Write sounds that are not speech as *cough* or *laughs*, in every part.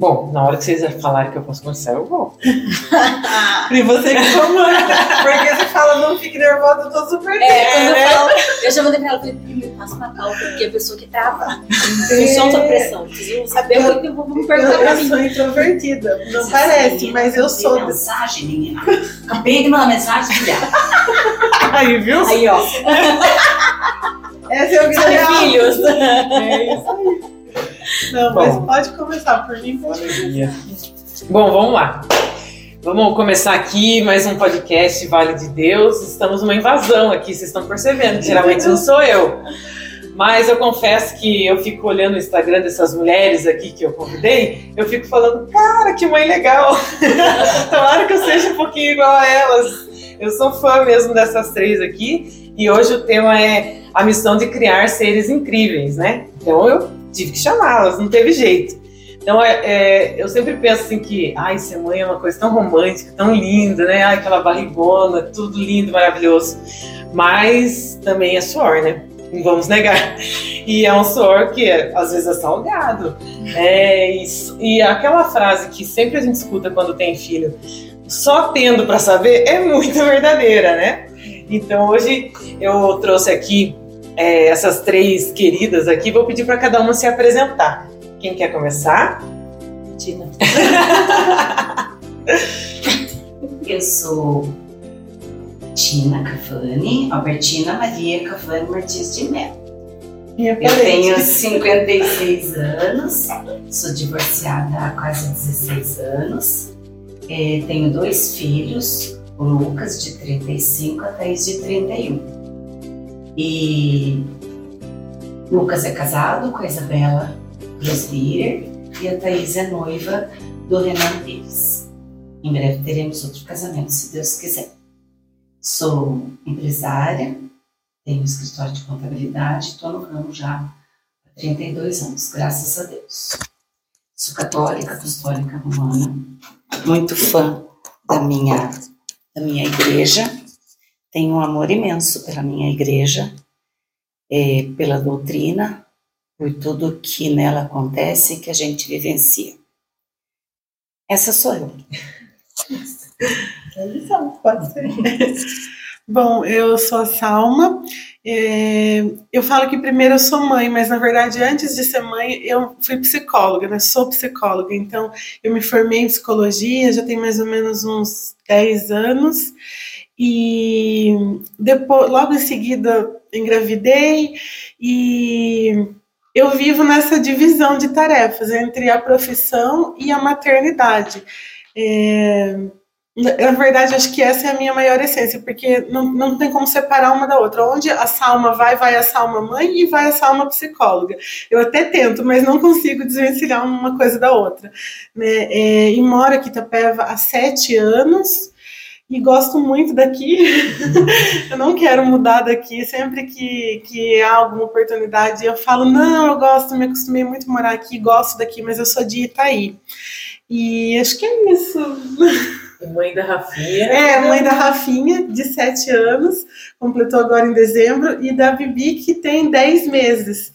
Bom, na hora que vocês falarem que eu posso começar, eu vou. *laughs* e você que comanda. Porque você fala, não fique nervosa, eu tô super. É, eu falo, eu já mandei pra ela, falei, passa uma calma, porque a pessoa que trava, não solta a pressão. Vocês vão saber muito que vão perguntar eu, pra eu mim. sou introvertida. Não parece, mas eu sou. Mensagem, menina. Acabei de mandar mensagem, filha. Aí, viu? Aí, ó, Essa é são real. filhos. É isso aí. Não, mas Bom. pode começar por mim, pode. Bom, vamos lá. Vamos começar aqui mais um podcast Vale de Deus. Estamos numa invasão aqui, vocês estão percebendo. Geralmente não sou eu. Mas eu confesso que eu fico olhando o Instagram dessas mulheres aqui que eu convidei, eu fico falando, cara, que mãe legal. *laughs* Tomara que eu seja um pouquinho igual a elas. Eu sou fã mesmo dessas três aqui. E hoje o tema é a missão de criar seres incríveis, né? Então eu tive que chamá-las, não teve jeito. Então é, é, eu sempre penso assim que, ai, ser mãe é uma coisa tão romântica, tão linda, né? Ai, aquela barrigona, tudo lindo, maravilhoso. Mas também é suor, né? Não vamos negar. E é um suor que às vezes é salgado. É, e, e aquela frase que sempre a gente escuta quando tem filho, só tendo para saber, é muito verdadeira, né? Então hoje eu trouxe aqui é, essas três queridas aqui, vou pedir para cada uma se apresentar. Quem quer começar? Tina. *laughs* Eu sou Tina Cafani, Albertina Maria Cafani Martins de Mello. Eu tenho 56 anos, sou divorciada há quase 16 anos. Eh, tenho dois filhos, o Lucas de 35 a Thaís de 31. E Lucas é casado com a Isabela Grosbier e a Thaís é noiva do Renan Pires. Em breve teremos outro casamento, se Deus quiser. Sou empresária, tenho um escritório de contabilidade, estou no ramo já há 32 anos, graças a Deus. Sou católica, apostólica romana, muito fã da minha, da minha igreja, tenho um amor imenso pela minha igreja, eh, pela doutrina, por tudo que nela acontece e que a gente vivencia. Essa sou eu. *laughs* Pode ser. *laughs* Bom, eu sou a Salma. É, eu falo que primeiro eu sou mãe, mas na verdade, antes de ser mãe, eu fui psicóloga, né? Sou psicóloga, então eu me formei em psicologia, já tem mais ou menos uns 10 anos. E depois, logo em seguida, engravidei e eu vivo nessa divisão de tarefas entre a profissão e a maternidade. É, na verdade, acho que essa é a minha maior essência, porque não, não tem como separar uma da outra. Onde a Salma vai, vai a Salma mãe e vai a Salma psicóloga. Eu até tento, mas não consigo desvencilhar uma coisa da outra. Né? É, e moro aqui em Itapeva há sete anos e gosto muito daqui. *laughs* eu não quero mudar daqui. Sempre que, que há alguma oportunidade, eu falo: não, eu gosto, me acostumei muito a morar aqui, gosto daqui, mas eu sou de Itaí. E acho que é isso. *laughs* Mãe da Rafinha. É, mãe da Rafinha, de 7 anos, completou agora em dezembro, e da Bibi, que tem 10 meses.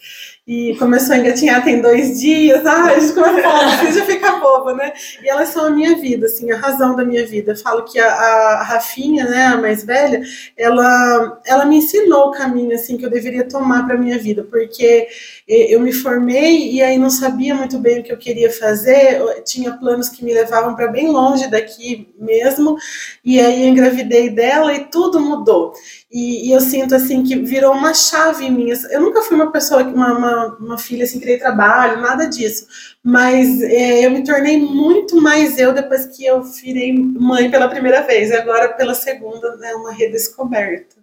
E começou a engatinhar tem dois dias. Ai, a gente começa a falar, *laughs* você já fica boba, né? E elas são a minha vida, assim, a razão da minha vida. Eu falo que a, a Rafinha, né, a mais velha, ela, ela me ensinou o caminho, assim, que eu deveria tomar para minha vida, porque eu me formei e aí não sabia muito bem o que eu queria fazer, eu tinha planos que me levavam para bem longe daqui mesmo, e aí eu engravidei dela e tudo mudou. E, e, eu sinto assim que virou uma chave em mim. Eu nunca fui uma pessoa, uma, uma, uma filha assim que dei trabalho, nada disso. Mas é, eu me tornei muito mais eu depois que eu virei mãe pela primeira vez. E agora pela segunda é né, uma redescoberta.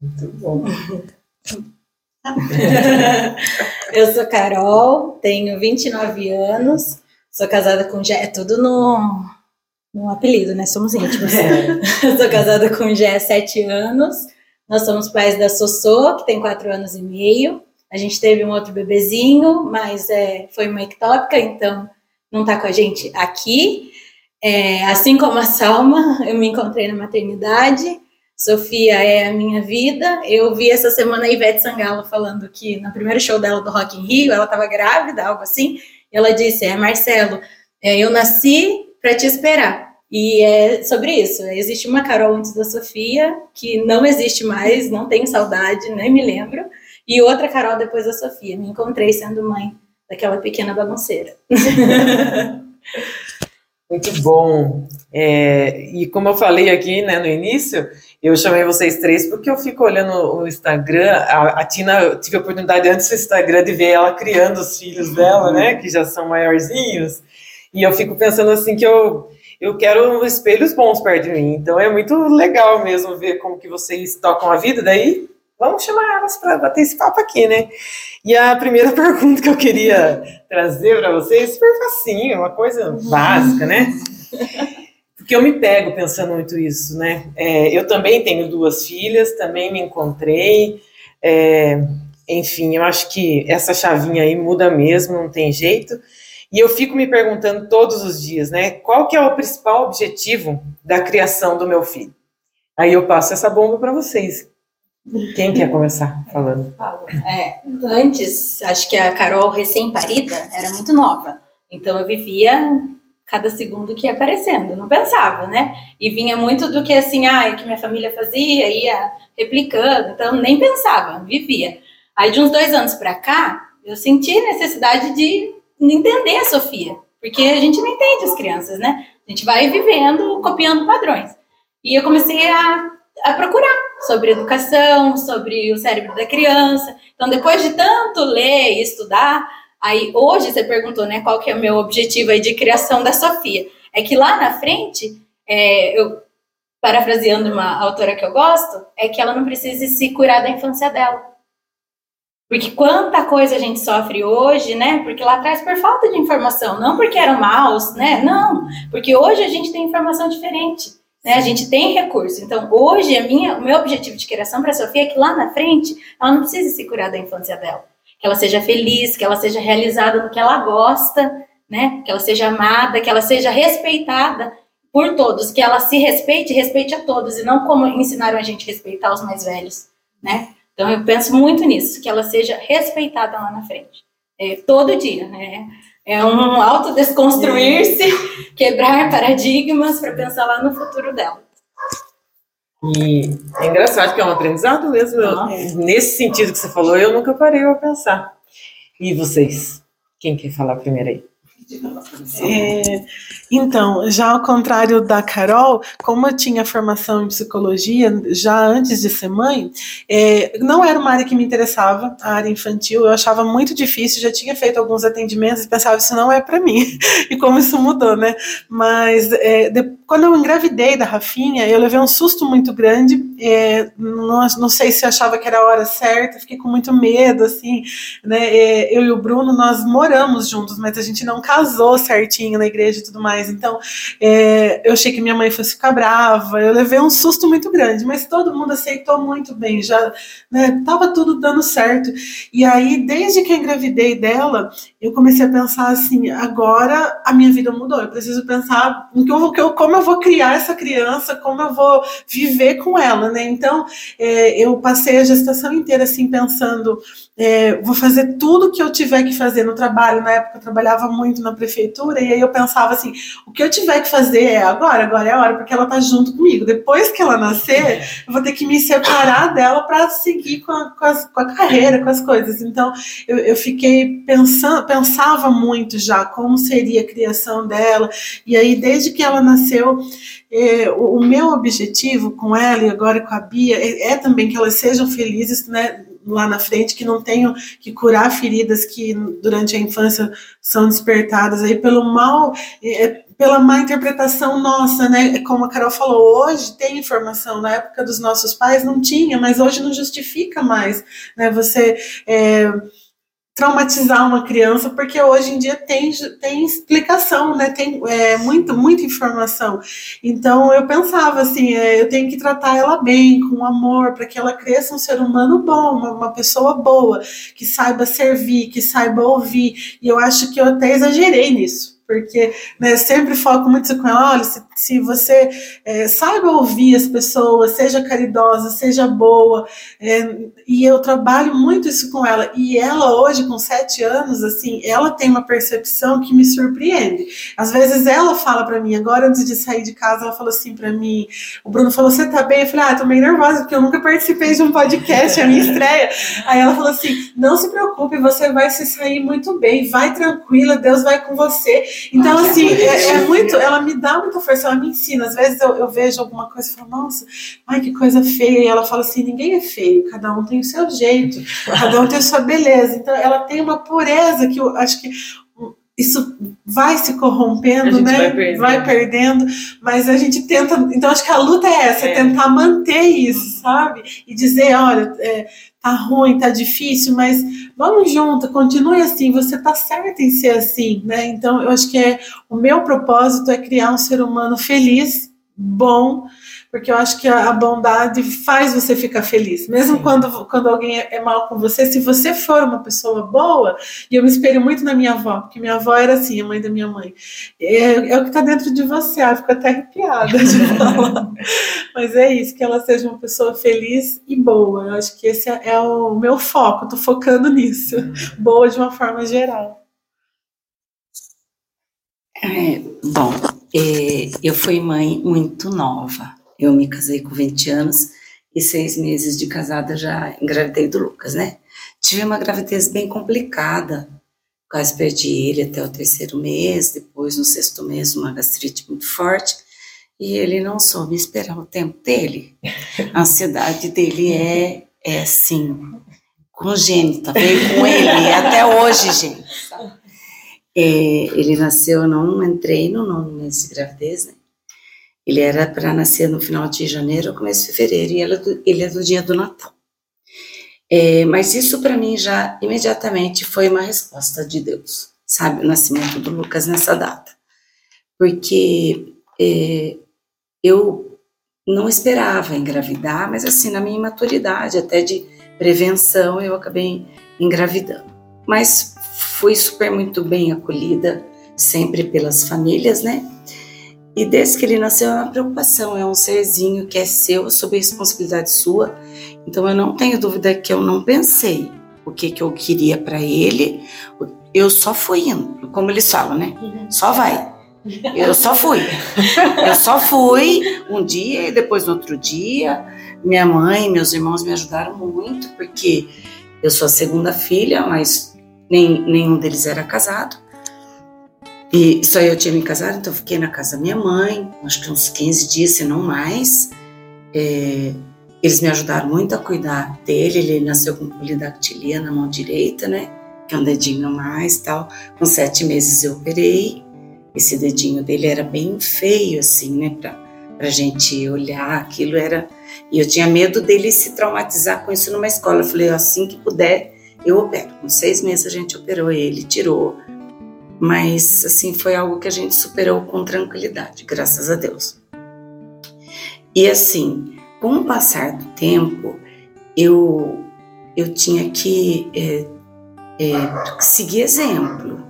Muito bom. *laughs* *laughs* eu sou Carol, tenho 29 anos, sou casada com Jé, é tudo no, no apelido, né? Somos íntimos. É. *laughs* sou casada com Jé há 7 anos. Nós somos pais da Sossô, que tem 4 anos e meio. A gente teve um outro bebezinho, mas é, foi uma ectópica, então não está com a gente aqui. É, assim como a Salma, eu me encontrei na maternidade. Sofia é a minha vida. Eu vi essa semana a Ivete Sangalo falando que no primeiro show dela do Rock in Rio, ela estava grávida, algo assim. E ela disse: É, Marcelo, É, eu nasci para te esperar. E é sobre isso. Existe uma Carol antes da Sofia, que não existe mais, não tenho saudade, nem me lembro. E outra Carol depois da Sofia. Me encontrei sendo mãe daquela pequena bagunceira. *laughs* Muito bom. É, e como eu falei aqui né, no início, eu chamei vocês três porque eu fico olhando o Instagram. A, a Tina, eu tive a oportunidade antes do Instagram de ver ela criando os filhos dela, né? Que já são maiorzinhos. E eu fico pensando assim que eu, eu quero espelhos bons perto de mim. Então é muito legal mesmo ver como que vocês tocam a vida. Daí vamos chamar elas para bater esse papo aqui, né? E a primeira *laughs* pergunta que eu queria trazer para vocês, super facinho, uma coisa básica, né? *laughs* Porque eu me pego pensando muito isso, né? É, eu também tenho duas filhas, também me encontrei. É, enfim, eu acho que essa chavinha aí muda mesmo, não tem jeito. E eu fico me perguntando todos os dias, né? Qual que é o principal objetivo da criação do meu filho? Aí eu passo essa bomba para vocês. Quem quer começar falando? *laughs* É, antes, acho que a Carol recém-parida era muito nova. Então eu vivia cada segundo que ia aparecendo, não pensava, né? E vinha muito do que assim, ah, que minha família fazia, ia replicando, então nem pensava, vivia. Aí de uns dois anos para cá, eu senti necessidade de entender a Sofia, porque a gente não entende as crianças, né? A gente vai vivendo, copiando padrões. E eu comecei a a procurar sobre educação, sobre o cérebro da criança. Então, depois de tanto ler e estudar, aí hoje você perguntou, né, qual que é o meu objetivo aí de criação da Sofia? É que lá na frente, é, eu parafraseando uma autora que eu gosto, é que ela não precise se curar da infância dela. Porque quanta coisa a gente sofre hoje, né? Porque lá atrás por falta de informação, não porque eram maus, né? Não, porque hoje a gente tem informação diferente. Né? A gente tem recurso. Então, hoje, a minha, o meu objetivo de criação para a Sofia é que lá na frente ela não precise se curar da infância dela. Que ela seja feliz, que ela seja realizada no que ela gosta, né? que ela seja amada, que ela seja respeitada por todos, que ela se respeite e respeite a todos, e não como ensinaram a gente a respeitar os mais velhos. Né? Então, eu penso muito nisso, que ela seja respeitada lá na frente. É, todo dia, né? É um autodesconstruir-se, quebrar paradigmas para pensar lá no futuro dela. E é engraçado que é um aprendizado mesmo. Eu, nesse sentido que você falou, eu nunca parei para pensar. E vocês? Quem quer falar primeiro aí? É, então, já ao contrário da Carol, como eu tinha formação em psicologia já antes de ser mãe, é, não era uma área que me interessava, a área infantil, eu achava muito difícil, já tinha feito alguns atendimentos e pensava, isso não é para mim. *laughs* E como isso mudou, né? Mas é, de, quando eu engravidei da Rafinha, eu levei um susto muito grande, é, não, não, sei se achava que era a hora certa, fiquei com muito medo, assim, né? É, eu e o Bruno, nós moramos juntos, mas a gente não casou certinho na igreja e tudo mais. Então, é, eu achei que minha mãe fosse ficar brava. Eu levei um susto muito grande, mas todo mundo aceitou muito bem. Já né, tava tudo dando certo. E aí, desde que eu engravidei dela, eu comecei a pensar assim: agora a minha vida mudou. Eu preciso pensar no que eu, que eu, como eu vou criar essa criança, como eu vou viver com ela, né? Então, é, eu passei a gestação inteira assim pensando é, vou fazer tudo que eu tiver que fazer no trabalho. Na época eu trabalhava muito na prefeitura, e aí eu pensava assim: o que eu tiver que fazer é agora, agora é a hora, porque ela tá junto comigo. Depois que ela nascer, eu vou ter que me separar dela para seguir com a, com, as, com a, carreira, com as coisas. Então eu, eu fiquei pensando, pensava muito já como seria a criação dela, e aí desde que ela nasceu. É, o, meu objetivo com ela e agora com a Bia é, é também que elas sejam felizes, né? lá na frente, que não tenham que curar feridas que durante a infância são despertadas aí pelo mal, é, pela má interpretação nossa, né? Como a Carol falou, hoje tem informação, na época dos nossos pais não tinha, mas hoje não justifica mais, né? Você. É, traumatizar uma criança, porque hoje em dia tem, tem explicação, né? Tem é, muito, muita informação. Então eu pensava assim, é, eu tenho que tratar ela bem, com amor, para que ela cresça um ser humano bom, uma, uma, pessoa boa, que saiba servir, que saiba ouvir. E eu acho que eu até exagerei nisso. porque né, sempre foco muito com ela, olha, se, se você é, saiba ouvir as pessoas, seja caridosa, seja boa, é, e eu trabalho muito isso com ela, e ela hoje, com sete anos, assim, ela tem uma percepção que me surpreende. Às vezes ela fala para mim, agora antes de sair de casa, ela falou assim para mim, o Bruno falou, você tá bem? Eu falei, ah, tô meio nervosa, porque eu nunca participei de um podcast, é a minha estreia. Aí ela falou assim, não se preocupe, você vai se sair muito bem, vai tranquila, Deus vai com você. Então, assim, é, é, muito, ela me dá muita força, ela me ensina. Às vezes eu, eu vejo alguma coisa e falo, nossa, ai, que coisa feia. E ela fala assim, ninguém é feio, cada um tem o seu jeito, cada um tem a sua beleza. Então, ela tem uma pureza que eu acho que isso vai se corrompendo, né? Vai perdendo. vai perdendo. mas a gente tenta. Então, acho que a luta é essa, é tentar manter isso, sabe? E dizer, olha, é, tá ruim, tá difícil, mas vamos junto, continue assim, você tá certa em ser assim, né? Então, eu acho que é o meu propósito é criar um ser humano feliz, bom, porque eu acho que a, bondade faz você ficar feliz, mesmo quando, quando alguém é, é, mal com você. Se você for uma pessoa boa, e eu me espelho muito na minha avó, porque minha avó era assim, a mãe da minha mãe, é, é o que está dentro de você. Ah, fico até arrepiada de *laughs* falar. Mas é isso, que ela seja uma pessoa feliz e boa. Eu acho que esse é, é o meu foco, estou focando nisso. Boa de uma forma geral. É, bom, é, eu fui mãe muito nova. Eu me casei com 20 anos e seis meses de casada já engravidei do Lucas, né? Tive uma gravidez bem complicada, quase perdi ele até o terceiro mês, depois no sexto mês uma gastrite muito forte e ele não soube esperar o tempo dele. A ansiedade dele é, é assim, congênita, veio com ele até hoje, gente. É, ele nasceu, eu não entrei no nono mês de gravidez, né? Ele era para nascer no final de janeiro ou começo de fevereiro, e ele é do, ele é do dia do Natal. É, mas isso para mim já imediatamente foi uma resposta de Deus, sabe? O nascimento do Lucas nessa data. Porque é, eu não esperava engravidar, mas assim, na minha imaturidade, até de prevenção, eu acabei engravidando. Mas fui super muito bem acolhida, sempre pelas famílias, né? E desde que ele nasceu é uma preocupação, é um serzinho que é seu, sob responsabilidade sua. Então eu não tenho dúvida que eu não pensei o que, que eu queria para ele. Eu só fui indo, como eles falam, né? Só vai. Eu só fui. Eu só fui um dia e depois no outro dia. Minha mãe, meus irmãos me ajudaram muito, porque eu sou a segunda filha, mas nem, nenhum deles era casado. E só eu tinha me casado, então fiquei na casa da minha mãe, acho que uns 15 dias, se não mais. É, eles me ajudaram muito a cuidar dele, ele nasceu com polidactilia na mão direita, né? Que é um dedinho a mais tal. Com sete meses eu operei. Esse dedinho dele era bem feio, assim, né? Pra, pra gente olhar, aquilo era... E eu tinha medo dele se traumatizar com isso numa escola. Eu falei, assim que puder, eu opero. Com seis meses a gente operou ele, tirou mas assim foi algo que a gente superou com tranquilidade, graças a Deus. E assim, com o passar do tempo, eu eu tinha que é, é, seguir exemplo.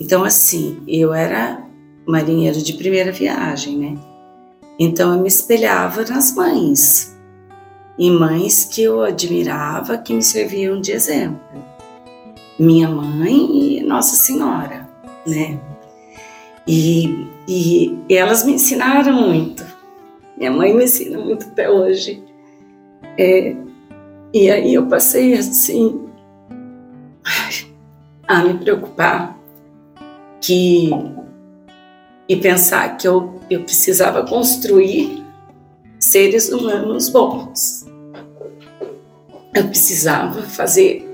Então assim, eu era marinheiro de primeira viagem, né? Então eu me espelhava nas mães, em mães que eu admirava, que me serviam de exemplo minha mãe e Nossa Senhora, né? E, e, elas me ensinaram muito. Minha mãe me ensina muito até hoje. É, e aí eu passei assim a me preocupar que e pensar que eu, eu precisava construir seres humanos bons. Eu precisava fazer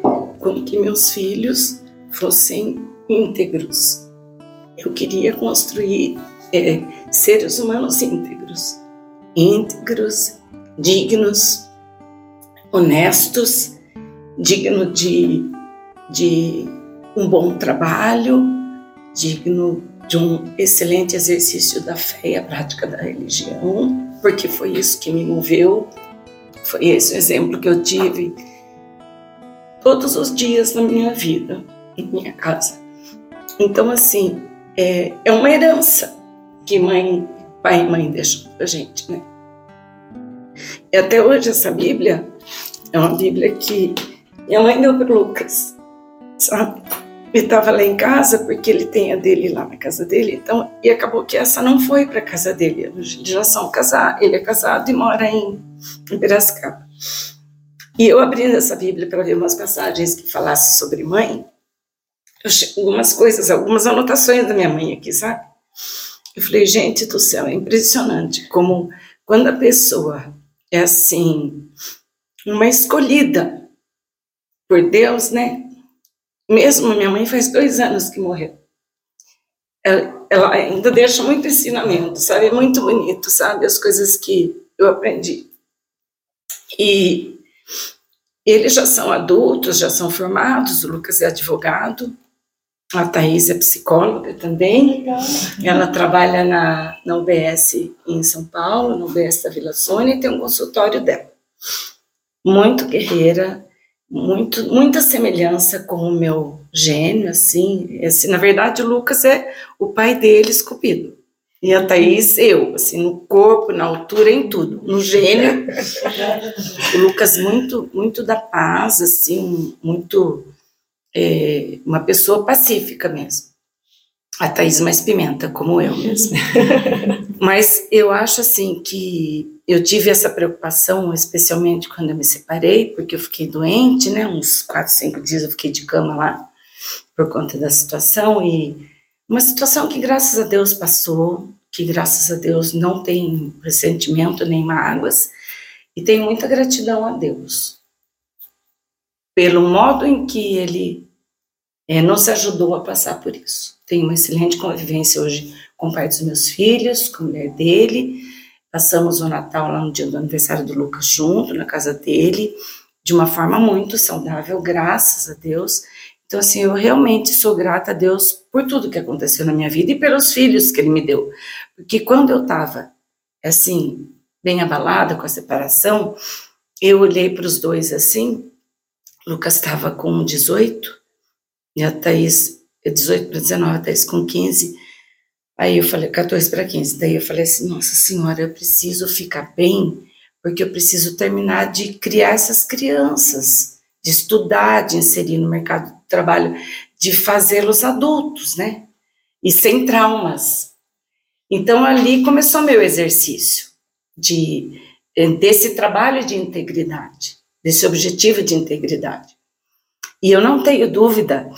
com que meus filhos fossem íntegros. Eu queria construir é, seres humanos íntegros, íntegros, dignos, honestos, digno de, de um bom trabalho, digno de um excelente exercício da fé e a prática da religião, porque foi isso que me moveu, foi esse o exemplo que eu tive todos os dias na minha vida, em minha casa. Então, assim, é, é uma herança que mãe, pai e mãe deixam pra gente, né? E até hoje essa Bíblia é uma Bíblia que minha mãe deu para Lucas, sabe? Ele estava lá em casa porque ele tem a dele lá na casa dele, então e acabou que essa não foi para casa dele. Eles já são casados, ele é casado e mora em, em Piracicaba. E eu abrindo essa Bíblia para ver umas passagens que falassem sobre mãe, algumas coisas, algumas anotações da minha mãe aqui, sabe? Eu falei, gente do céu, é impressionante como quando a pessoa é assim, uma escolhida por Deus, né? Mesmo minha mãe faz dois anos que morreu. Ela, ela ainda deixa muito ensinamento, sabe? É muito bonito, sabe? As coisas que eu aprendi. E eles já são adultos, já são formados, o Lucas é advogado, a Thaís é psicóloga também. Legal. Ela trabalha na, na UBS em São Paulo, na UBS da Vila Sônia, e tem um consultório dela. Muito guerreira, muito, muita semelhança com o meu gênio, assim. assim. Na verdade, o Lucas é o pai dele esculpido. E a Thaís, eu, assim, no corpo, na altura, em tudo. No gênio, o Lucas muito, muito da paz, assim, muito é, uma pessoa pacífica mesmo. A Thaís mais pimenta, como eu mesmo. *laughs* Mas eu acho assim que eu tive essa preocupação, especialmente quando eu me separei, porque eu fiquei doente, né? Uns quatro, cinco dias eu fiquei de cama lá por conta da situação e uma situação que graças a Deus passou, que graças a Deus não tem ressentimento nem mágoas e tenho muita gratidão a Deus pelo modo em que Ele é, nos ajudou a passar por isso. Tenho uma excelente convivência hoje com o pai dos meus filhos, com a mulher dele. Passamos o Natal lá no dia do aniversário do Lucas junto, na casa dele, de uma forma muito saudável, graças a Deus. Então, assim, eu realmente sou grata a Deus por tudo que aconteceu na minha vida e pelos filhos que Ele me deu. Porque quando eu estava, assim, bem abalada com a separação, eu olhei para os dois assim. Lucas estava com 18 e a Thaís, 18 para 19, a Thaís com 15. Aí eu falei, 14 para 15. Daí eu falei assim: Nossa Senhora, eu preciso ficar bem, porque eu preciso terminar de criar essas crianças, de estudar, de inserir no mercado trabalho, de fazê-los adultos, né? E sem traumas. Então ali começou meu exercício de desse trabalho de integridade, desse objetivo de integridade. E eu não tenho dúvida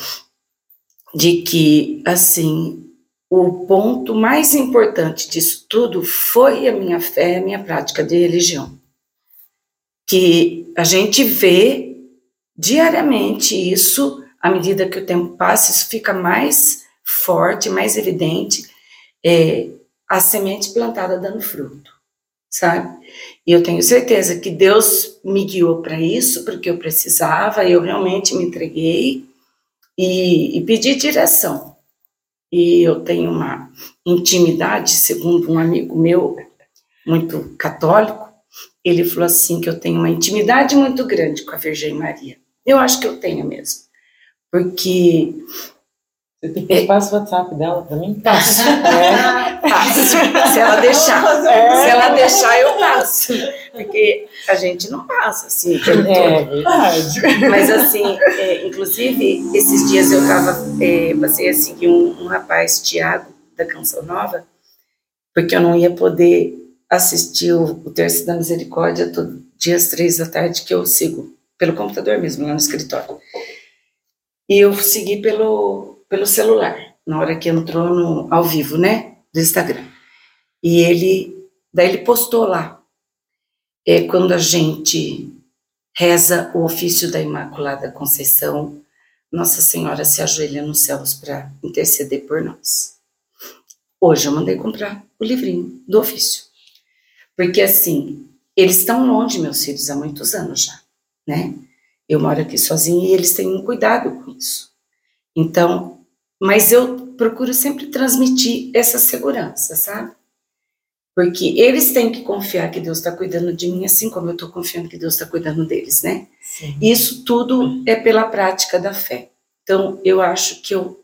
de que, assim, o ponto mais importante disso tudo foi a minha fé, a minha prática de religião. Que a gente vê diariamente isso, à medida que o tempo passa, isso fica mais forte, mais evidente, é, a semente plantada dando fruto, sabe? E eu tenho certeza que Deus me guiou para isso, porque eu precisava, eu realmente me entreguei e, e pedi direção. E eu tenho uma intimidade, segundo um amigo meu, muito católico, ele falou assim que eu tenho uma intimidade muito grande com a Virgem Maria. Eu acho que eu tenho mesmo, porque você tem que passa o WhatsApp dela para mim? Passo. *laughs* É, passo. Se ela deixar. Se ela deixar, eu passo. Porque a gente não passa assim. É verdade. Mas assim, é, inclusive, esses dias eu tava, é, passei a seguir um, um rapaz, Tiago, da Canção Nova, porque eu não ia poder assistir o, o Terço da Misericórdia todo dia às três da tarde, que eu sigo pelo computador mesmo, lá no escritório. E eu segui pelo, pelo celular, na hora que entrou no, ao vivo, né, do Instagram. E ele, daí ele postou lá, é quando a gente reza o ofício da Imaculada Conceição, Nossa Senhora se ajoelha nos céus para interceder por nós. Hoje eu mandei comprar o livrinho do ofício. Porque assim, eles estão longe, meus filhos, há muitos anos já, né? Eu moro aqui sozinha e eles têm um cuidado com isso. Então, mas eu procuro sempre transmitir essa segurança, sabe? Porque eles têm que confiar que Deus está cuidando de mim, assim como eu estou confiando que Deus está cuidando deles, né? Sim. Isso tudo é pela prática da fé. Então, eu acho que eu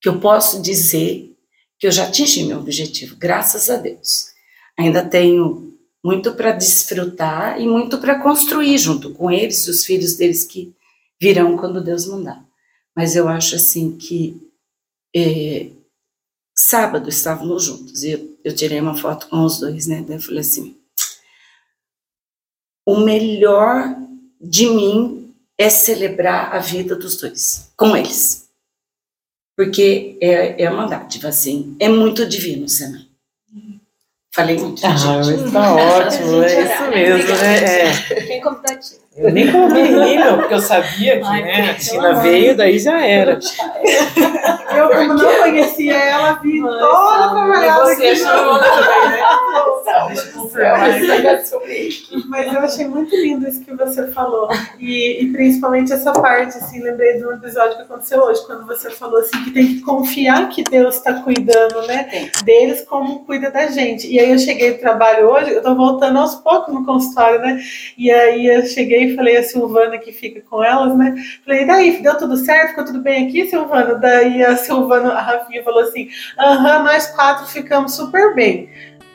que eu posso dizer que eu já atingi meu objetivo, graças a Deus. Ainda tenho muito para desfrutar e muito para construir junto com eles e os filhos deles que virão quando Deus mandar. Mas eu acho assim que é, sábado estávamos juntos e eu, eu, tirei uma foto com os dois, né? Daí eu falei assim: o melhor de mim é celebrar a vida dos dois, com eles. Porque é, é uma dádiva, assim, é muito divino, Senna. Falei muito, ah, gente. Está ótimo, é isso mesmo, né? É. Quem computativo. Eu nem coloquei rímel, porque eu sabia que Ai, né, a Tina veio, daí já era. Eu, como não conhecia ela, vi toda como ela Você chamou também, né? *laughs* Mas eu achei muito lindo isso que você falou. E, e, principalmente essa parte, assim, lembrei de um episódio que aconteceu hoje, quando você falou assim, que tem que confiar que Deus está cuidando, né? Deles como cuida da gente. E aí eu cheguei do trabalho hoje, eu tô voltando aos poucos no consultório, né? E aí eu cheguei falei a Silvana que fica com elas, né? Falei, daí, deu tudo certo? Ficou tudo bem aqui, Silvana? Daí a Silvana, a Rafinha falou assim: aham, nós quatro ficamos super bem.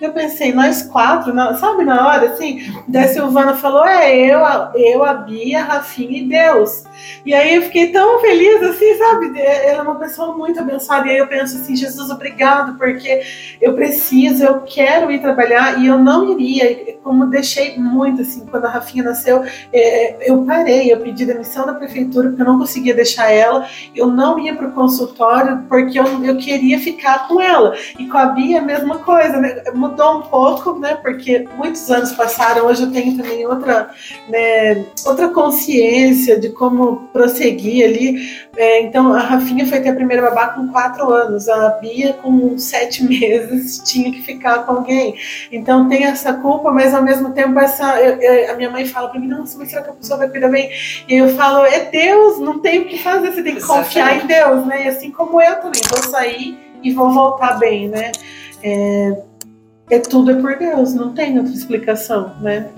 Eu pensei, nós quatro, não, sabe, na hora, assim, daí a Silvana falou, é, eu, eu, a Bia, a Rafinha e Deus. E aí eu fiquei tão feliz, assim, sabe, ela é uma pessoa muito abençoada, e aí eu penso assim, Jesus, obrigado, porque eu preciso, eu quero ir trabalhar, e eu não iria, como deixei muito, assim, quando a Rafinha nasceu, é, eu parei, eu pedi demissão da prefeitura, porque eu não conseguia deixar ela, eu não ia para o consultório, porque eu, eu queria ficar com ela, e com a Bia a mesma coisa, né, mudou um pouco, né? Porque muitos anos passaram, hoje eu tenho também outra, né, outra consciência de como prosseguir ali. É, então, a Rafinha foi ter a primeira babá com quatro anos, a Bia com sete *laughs* meses tinha que ficar com alguém. Então, tem essa culpa, mas ao mesmo tempo, essa, eu, eu, a minha mãe fala para mim: Nossa, mas será que a pessoa vai cuidar bem? E eu falo: É Deus, não tem o que fazer, você tem que Exatamente. confiar em Deus, né? E assim como eu também, vou sair e vou voltar bem, né? É, é tudo é por Deus, não tem outra explicação, né?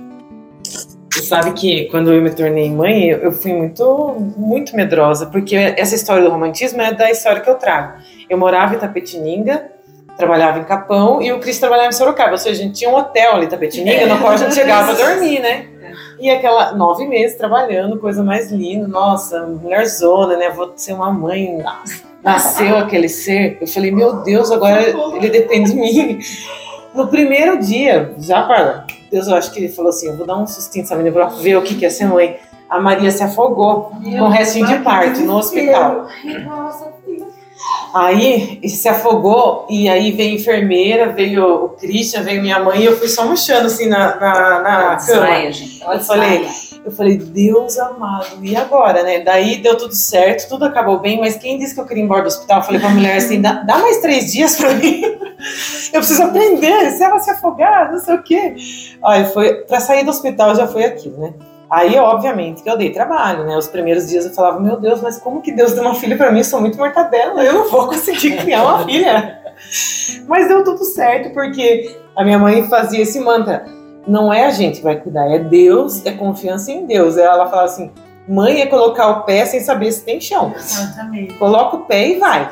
Você sabe que quando eu me tornei mãe, eu fui muito, muito medrosa, porque essa história do romantismo é da história que eu trago. Eu morava em Tapetininga, trabalhava em Capão e o Cris trabalhava em Sorocaba. Ou seja, a gente tinha um hotel ali em Tapetininga, no qual a gente chegava a dormir, né? E aquela nove meses trabalhando, coisa mais linda, nossa, mulher zona, né? Vou ser uma mãe. Nasceu aquele ser. Eu falei, meu Deus, agora ele depende de mim. No primeiro dia, já para Deus, eu acho que ele falou assim: eu vou dar um sustinho nessa menina pra ver o que, que é ser mãe. A Maria se afogou Meu com restinho de parto no hospital. Aí se afogou e aí veio a enfermeira, veio o Christian, veio minha mãe e eu fui só murchando assim na, na, na cama. Eu falei, eu falei, Deus amado, e agora, né? Daí deu tudo certo, tudo acabou bem, mas quem disse que eu queria ir embora do hospital? Eu falei pra mulher assim, dá, dá mais três dias pra mim. *laughs* Eu preciso aprender, se ela se afogar, não sei o quê. Aí foi, pra sair do hospital já foi aquilo, né? Aí, obviamente, que eu dei trabalho, né? Os primeiros dias eu falava, meu Deus, mas como que Deus deu uma filha para mim? Eu sou muito mortadela, eu não vou conseguir criar uma filha. Mas deu tudo certo, porque a minha mãe fazia esse mantra: não é a gente que vai cuidar, é Deus, é confiança em Deus. Ela falava assim: Mãe é colocar o pé sem saber se tem chão. Exatamente. Coloca o pé e vai.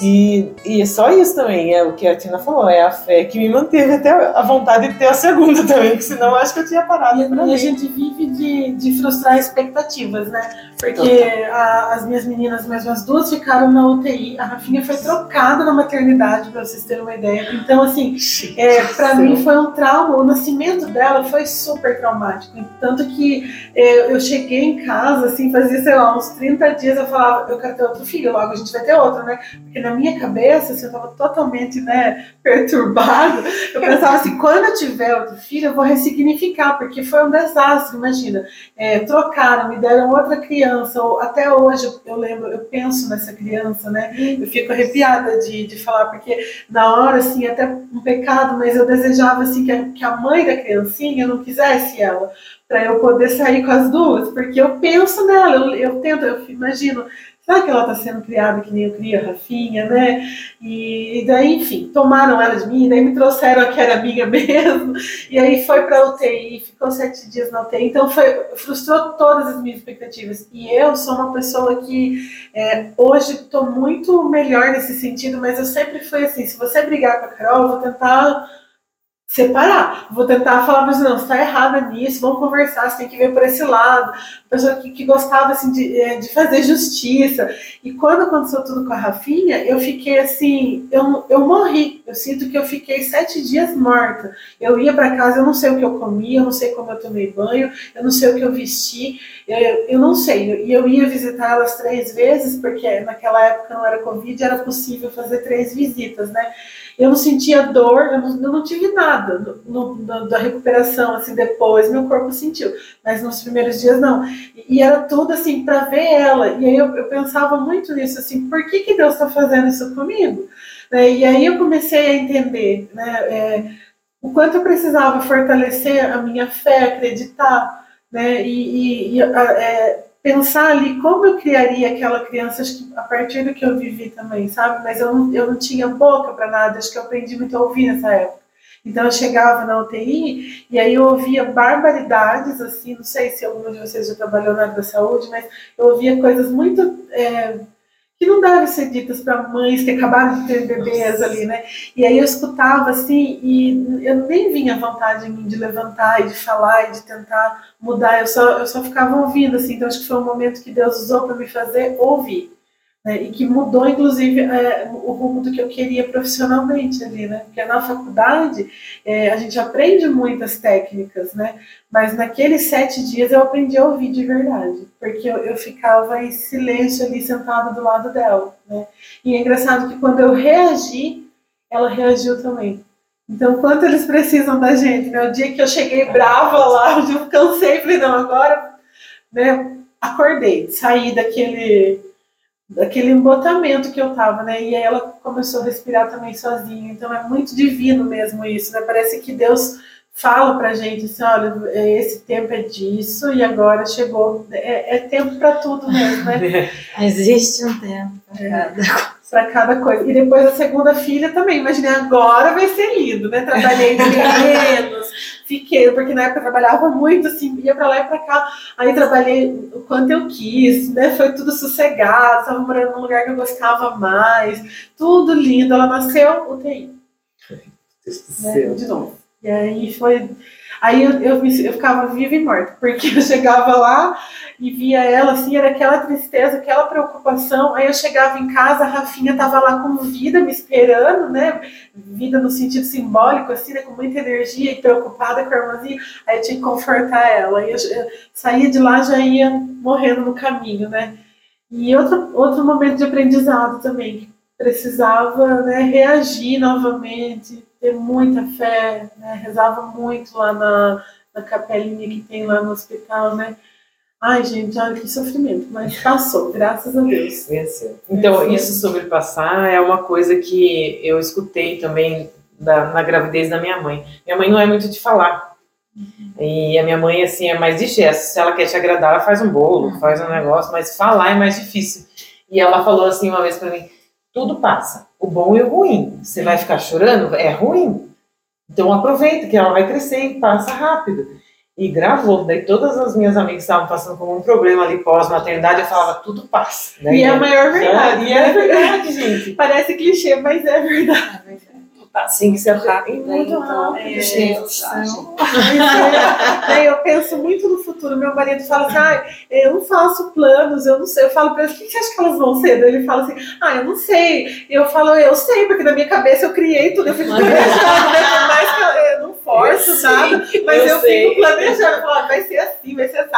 E, e é só isso também, é o que a Tina falou, é a fé que me manteve até a vontade de ter a segunda também, que senão eu acho que eu tinha parado. E, e a gente vive de, de frustrar expectativas, né? Porque a, as minhas meninas, mesmo as duas, ficaram na UTI. A Rafinha foi trocada na maternidade, para vocês terem uma ideia. Então, assim, é, para mim foi um trauma. O nascimento dela foi super traumático. Tanto que é, eu cheguei em casa, assim, fazia, sei lá, uns 30 dias, eu falava, eu quero ter outro filho, logo a gente vai ter outro, né? Porque na minha cabeça, assim, eu tava totalmente, né, perturbado. Eu pensava assim, quando eu tiver outro filho, eu vou ressignificar, porque foi um desastre, imagina. É, trocaram, me deram outra criança, ou até hoje eu lembro, eu penso nessa criança, né? Eu fico arrepiada de, de falar, porque na hora, assim, até um pecado, mas eu desejava, assim, que a, que a mãe da criancinha não quisesse ela para eu poder sair com as duas, porque eu penso nela, eu, eu tento, eu imagino, será que ela está sendo criada que nem eu cria Rafinha, né? E daí, enfim, tomaram ela de mim, daí me trouxeram a que era minha *laughs* mesmo, e aí foi para UTI, ficou sete dias na UTI, então foi, frustrou todas as minhas expectativas. E eu sou uma pessoa que é, hoje estou muito melhor nesse sentido, mas eu sempre fui assim, se você brigar com a Carol, eu vou tentar separar. Vou tentar falar, mas não, você está errada nisso, vamos conversar, você tem que ver por esse lado. Pessoa que, que gostava assim, de, é, de fazer justiça. E quando aconteceu tudo com a Rafinha, eu fiquei assim, eu, eu morri. Eu sinto que eu fiquei sete dias morta. Eu ia para casa, eu não sei o que eu comi, eu não sei como eu tomei banho, eu não sei o que eu vesti, eu, eu não sei. E eu ia visitar elas três vezes, porque naquela época não era Covid, era possível fazer três visitas, né? Eu não sentia dor, eu não, eu não tive nada no, no, da recuperação, assim, depois meu corpo sentiu, mas nos primeiros dias não. E, e era tudo, assim, para ver ela, e aí eu, eu, pensava muito nisso, assim, por que, que Deus está fazendo isso comigo? Né? E aí eu comecei a entender, né, é, o quanto eu precisava fortalecer a minha fé, acreditar, né, e, e, e é, pensar ali como eu criaria aquela criança, acho que a partir do que eu vivi também, sabe? Mas eu não, eu não tinha boca para nada, acho que eu aprendi muito a ouvir nessa época. Então eu chegava na UTI e aí eu ouvia barbaridades, assim, não sei se algum de vocês já trabalhou na área da saúde, mas eu ouvia coisas muito é, que não devem ser ditas para mães que acabaram de ter bebês ali, né? E aí eu escutava assim e eu nem vinha vontade em mim de levantar e de falar e de tentar mudar, eu só, eu só ficava ouvindo, assim, então acho que foi um momento que Deus usou para me fazer ouvir né, e que mudou, inclusive, é, o rumo do que eu queria profissionalmente ali, né? Porque na faculdade é, a gente aprende muitas técnicas, né? Mas naqueles sete dias eu aprendi a ouvir de verdade, porque eu, eu ficava em silêncio ali sentada do lado dela, né? E é engraçado que quando eu reagi, ela reagiu também. Então, quanto eles precisam da gente, né? O dia que eu cheguei brava lá, eu cansei, falei, não, agora, né? Acordei, saí daquele daquele embotamento que eu tava, né? E aí ela começou a respirar também sozinha. Então é muito divino mesmo isso, né? Parece que Deus fala pra gente assim, olha, esse tempo é disso e agora chegou. É, é tempo para tudo mesmo, né? *laughs* Existe um tempo para é. cada para cada coisa. E depois a segunda filha também. Imaginei, agora vai ser lindo, né? Trabalhei menos, *laughs* fiquei, porque na época eu trabalhava muito, assim, ia para lá e para cá. Aí trabalhei o quanto eu quis, né? Foi tudo sossegado, estava morando num lugar que eu gostava mais, tudo lindo. Ela nasceu, UTI. Né? De novo. E aí foi. Aí eu, eu, eu ficava viva e morta, porque eu chegava lá e via ela assim, era aquela tristeza, aquela preocupação. Aí eu chegava em casa, a Rafinha estava lá com vida me esperando, né? Vida no sentido simbólico, assim, né? com muita energia e preocupada com a irmãzinha. Aí eu tinha que confortar ela. Aí eu, eu saía de lá já ia morrendo no caminho, né? E outro, outro momento de aprendizado também, precisava né, reagir novamente, ter muita fé, né, rezava muito lá na, na capelinha que tem lá no hospital, né? Ai, gente, olha que sofrimento, mas passou, graças a Deus. Então, isso sobre passar é uma coisa que eu escutei também da, na gravidez da minha mãe. Minha mãe não é muito de falar. E a minha mãe, assim, é mais de gesto. Se ela quer te agradar, ela faz um bolo, uhum. faz um negócio, mas falar é mais difícil. E ela falou assim uma vez para mim: tudo passa, o bom e o ruim. Você vai ficar chorando? É ruim. Então aproveita que ela vai crescer e passa rápido. E gravou. Daí todas as minhas amigas estavam passando por um problema ali pós-maternidade, eu falava, tudo passa. Daí, e é a maior verdade. E é verdade, gente. *laughs* Parece clichê, mas é verdade. É. Assim que ser rápido. Muito então, rápido, é, gente. É, *laughs* eu penso muito no futuro. Meu marido fala assim: ah, eu não faço planos, eu não sei. Eu falo para ele: o que você acha que elas vão ser? Ele fala assim: ah, eu não sei. E eu falo: eu sei, porque na minha cabeça eu criei tudo. Eu fico planejando, né? Por mais que eu, eu não forço eu nada, mas eu, eu fico planejando. Falo, ah, vai ser assim, vai ser assim.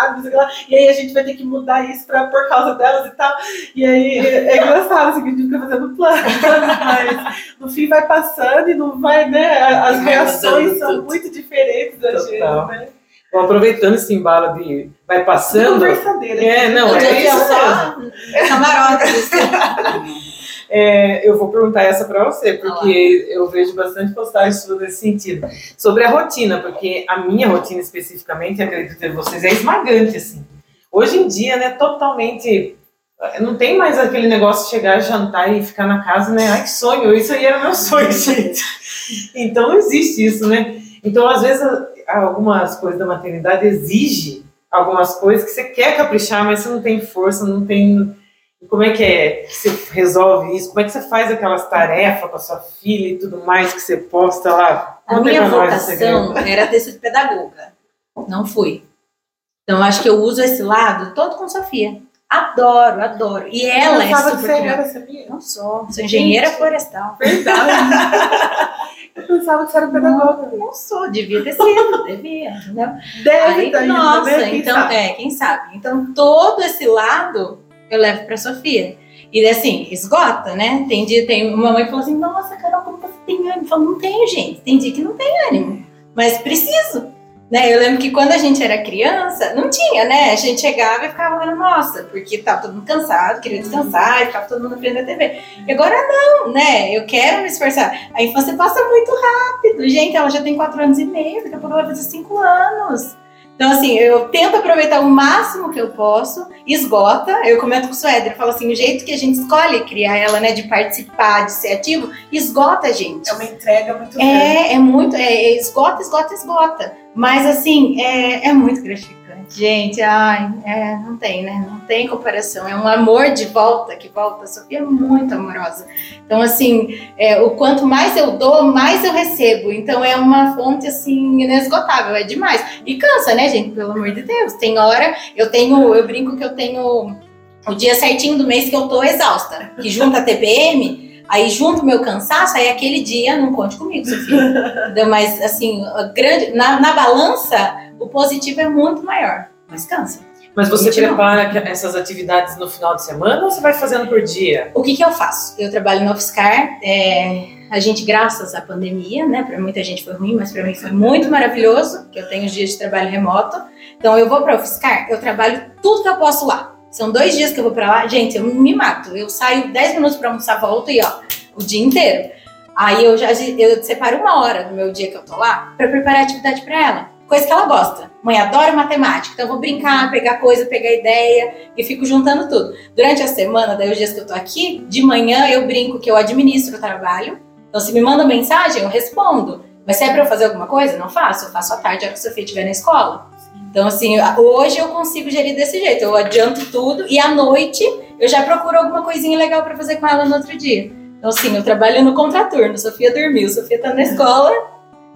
E aí a gente vai ter que mudar isso pra, por causa delas e tal. E aí é engraçado assim, que a gente fica fazendo plano, *laughs* mas no fim vai passando e não vai, né? As reações são muito diferentes da gente, né? Bom, aproveitando esse embalo de vai passando. Conversadeira. É, não, é isso Camarote. *laughs* É, eu vou perguntar essa para você, porque eu vejo bastante postagens suas nesse sentido. Sobre a rotina, porque a minha rotina especificamente, acredito em vocês, é esmagante, assim. Hoje em dia, né, totalmente Não tem mais aquele negócio de chegar, jantar e ficar na casa, né? Ai, que sonho! Isso aí era meu sonho, *laughs* gente. Então não existe isso, né? Então, às vezes, algumas coisas da maternidade exigem algumas coisas que você quer caprichar, mas você não tem força, não tem. Como é que é que você resolve isso? Como é que você faz aquelas tarefas com a sua filha e tudo mais que você posta lá? A minha vocação era ter sido pedagoga. Não fui. Então, acho que eu uso esse lado todo com Sofia. Adoro, adoro. E ela é super. Você era, sabia? Não sou. Sou engenheira florestal. Verdade. *laughs* eu pensava que você era pedagoga. Não, não sou. Devia ter sido. devia, entendeu? Deve Aí, tá nossa, então, sabe? é, quem sabe? Então, todo esse lado eu levo pra Sofia. E assim, esgota, né? Tem dia, tem uma mãe que falou assim: Nossa, Carol, como você tem ânimo? Eu falo, não tenho, gente. Tem dia que não tem ânimo. Mas preciso. Né? Eu lembro que quando a gente era criança, não tinha, né? A gente chegava e ficava falando, nossa, porque tava todo mundo cansado, queria descansar, e ficava todo mundo frente da TV. E agora não, né? Eu quero me esforçar. A infância passa muito rápido. Gente, ela já tem quatro anos e meio, daqui a pouco ela vai fazer cinco anos. Então, assim, eu tento aproveitar o máximo que eu posso, esgota. Eu comento com o Suéder, eu falo assim: o jeito que a gente escolhe criar ela, né, de participar, de ser ativo, esgota a gente. É uma entrega muito grande. É, é muito, é, é esgota, esgota, esgota. Mas assim, é, é muito gratificante. Gente, ai, é, não tem, né? Não tem comparação. É um amor de volta que volta. A Sofia é muito amorosa. Então, assim, é, o quanto mais eu dou, mais eu recebo. Então é uma fonte assim, inesgotável, é demais. E cansa, né, gente? Pelo amor de Deus. Tem hora, eu tenho, eu brinco que eu tenho o dia certinho do mês que eu tô exausta. Que junta a TPM. Aí junto meu cansaço, aí aquele dia não conte comigo, Sofia. Mas assim, grande, na, na balança, o positivo é muito maior. Mas cansa. Mas você Gente, não. prepara essas atividades no final de semana ou você vai fazendo por dia? O que, que eu faço? Eu trabalho no UFSCar. é, a gente, graças à pandemia, né? Para muita gente foi ruim, mas para mim foi muito maravilhoso, que eu tenho os dias de trabalho remoto. Então eu vou para o UFSCar, eu trabalho tudo que eu posso lá. São dois dias que eu vou para lá. Gente, eu me mato. Eu saio 10 minutos para almoçar, volto e ó, o dia inteiro. Aí eu já eu separo uma hora do meu dia que eu tô lá para preparar a atividade para ela. Coisa que ela gosta. Mãe adora matemática, então eu vou brincar, pegar coisa, pegar ideia e fico juntando tudo. Durante a semana, daí os dias que eu tô aqui, de manhã eu brinco que eu administro o trabalho. Então se me manda mensagem, eu respondo. Mas se é pra eu fazer alguma coisa, não faço. Eu faço à tarde, a hora que a Sofia estiver na escola. Então, assim, hoje eu consigo gerir desse jeito. Eu adianto tudo e à noite eu já procuro alguma coisinha legal pra fazer com ela no outro dia. Então, assim, eu trabalho no contraturno. Sofia dormiu, Sofia tá na escola,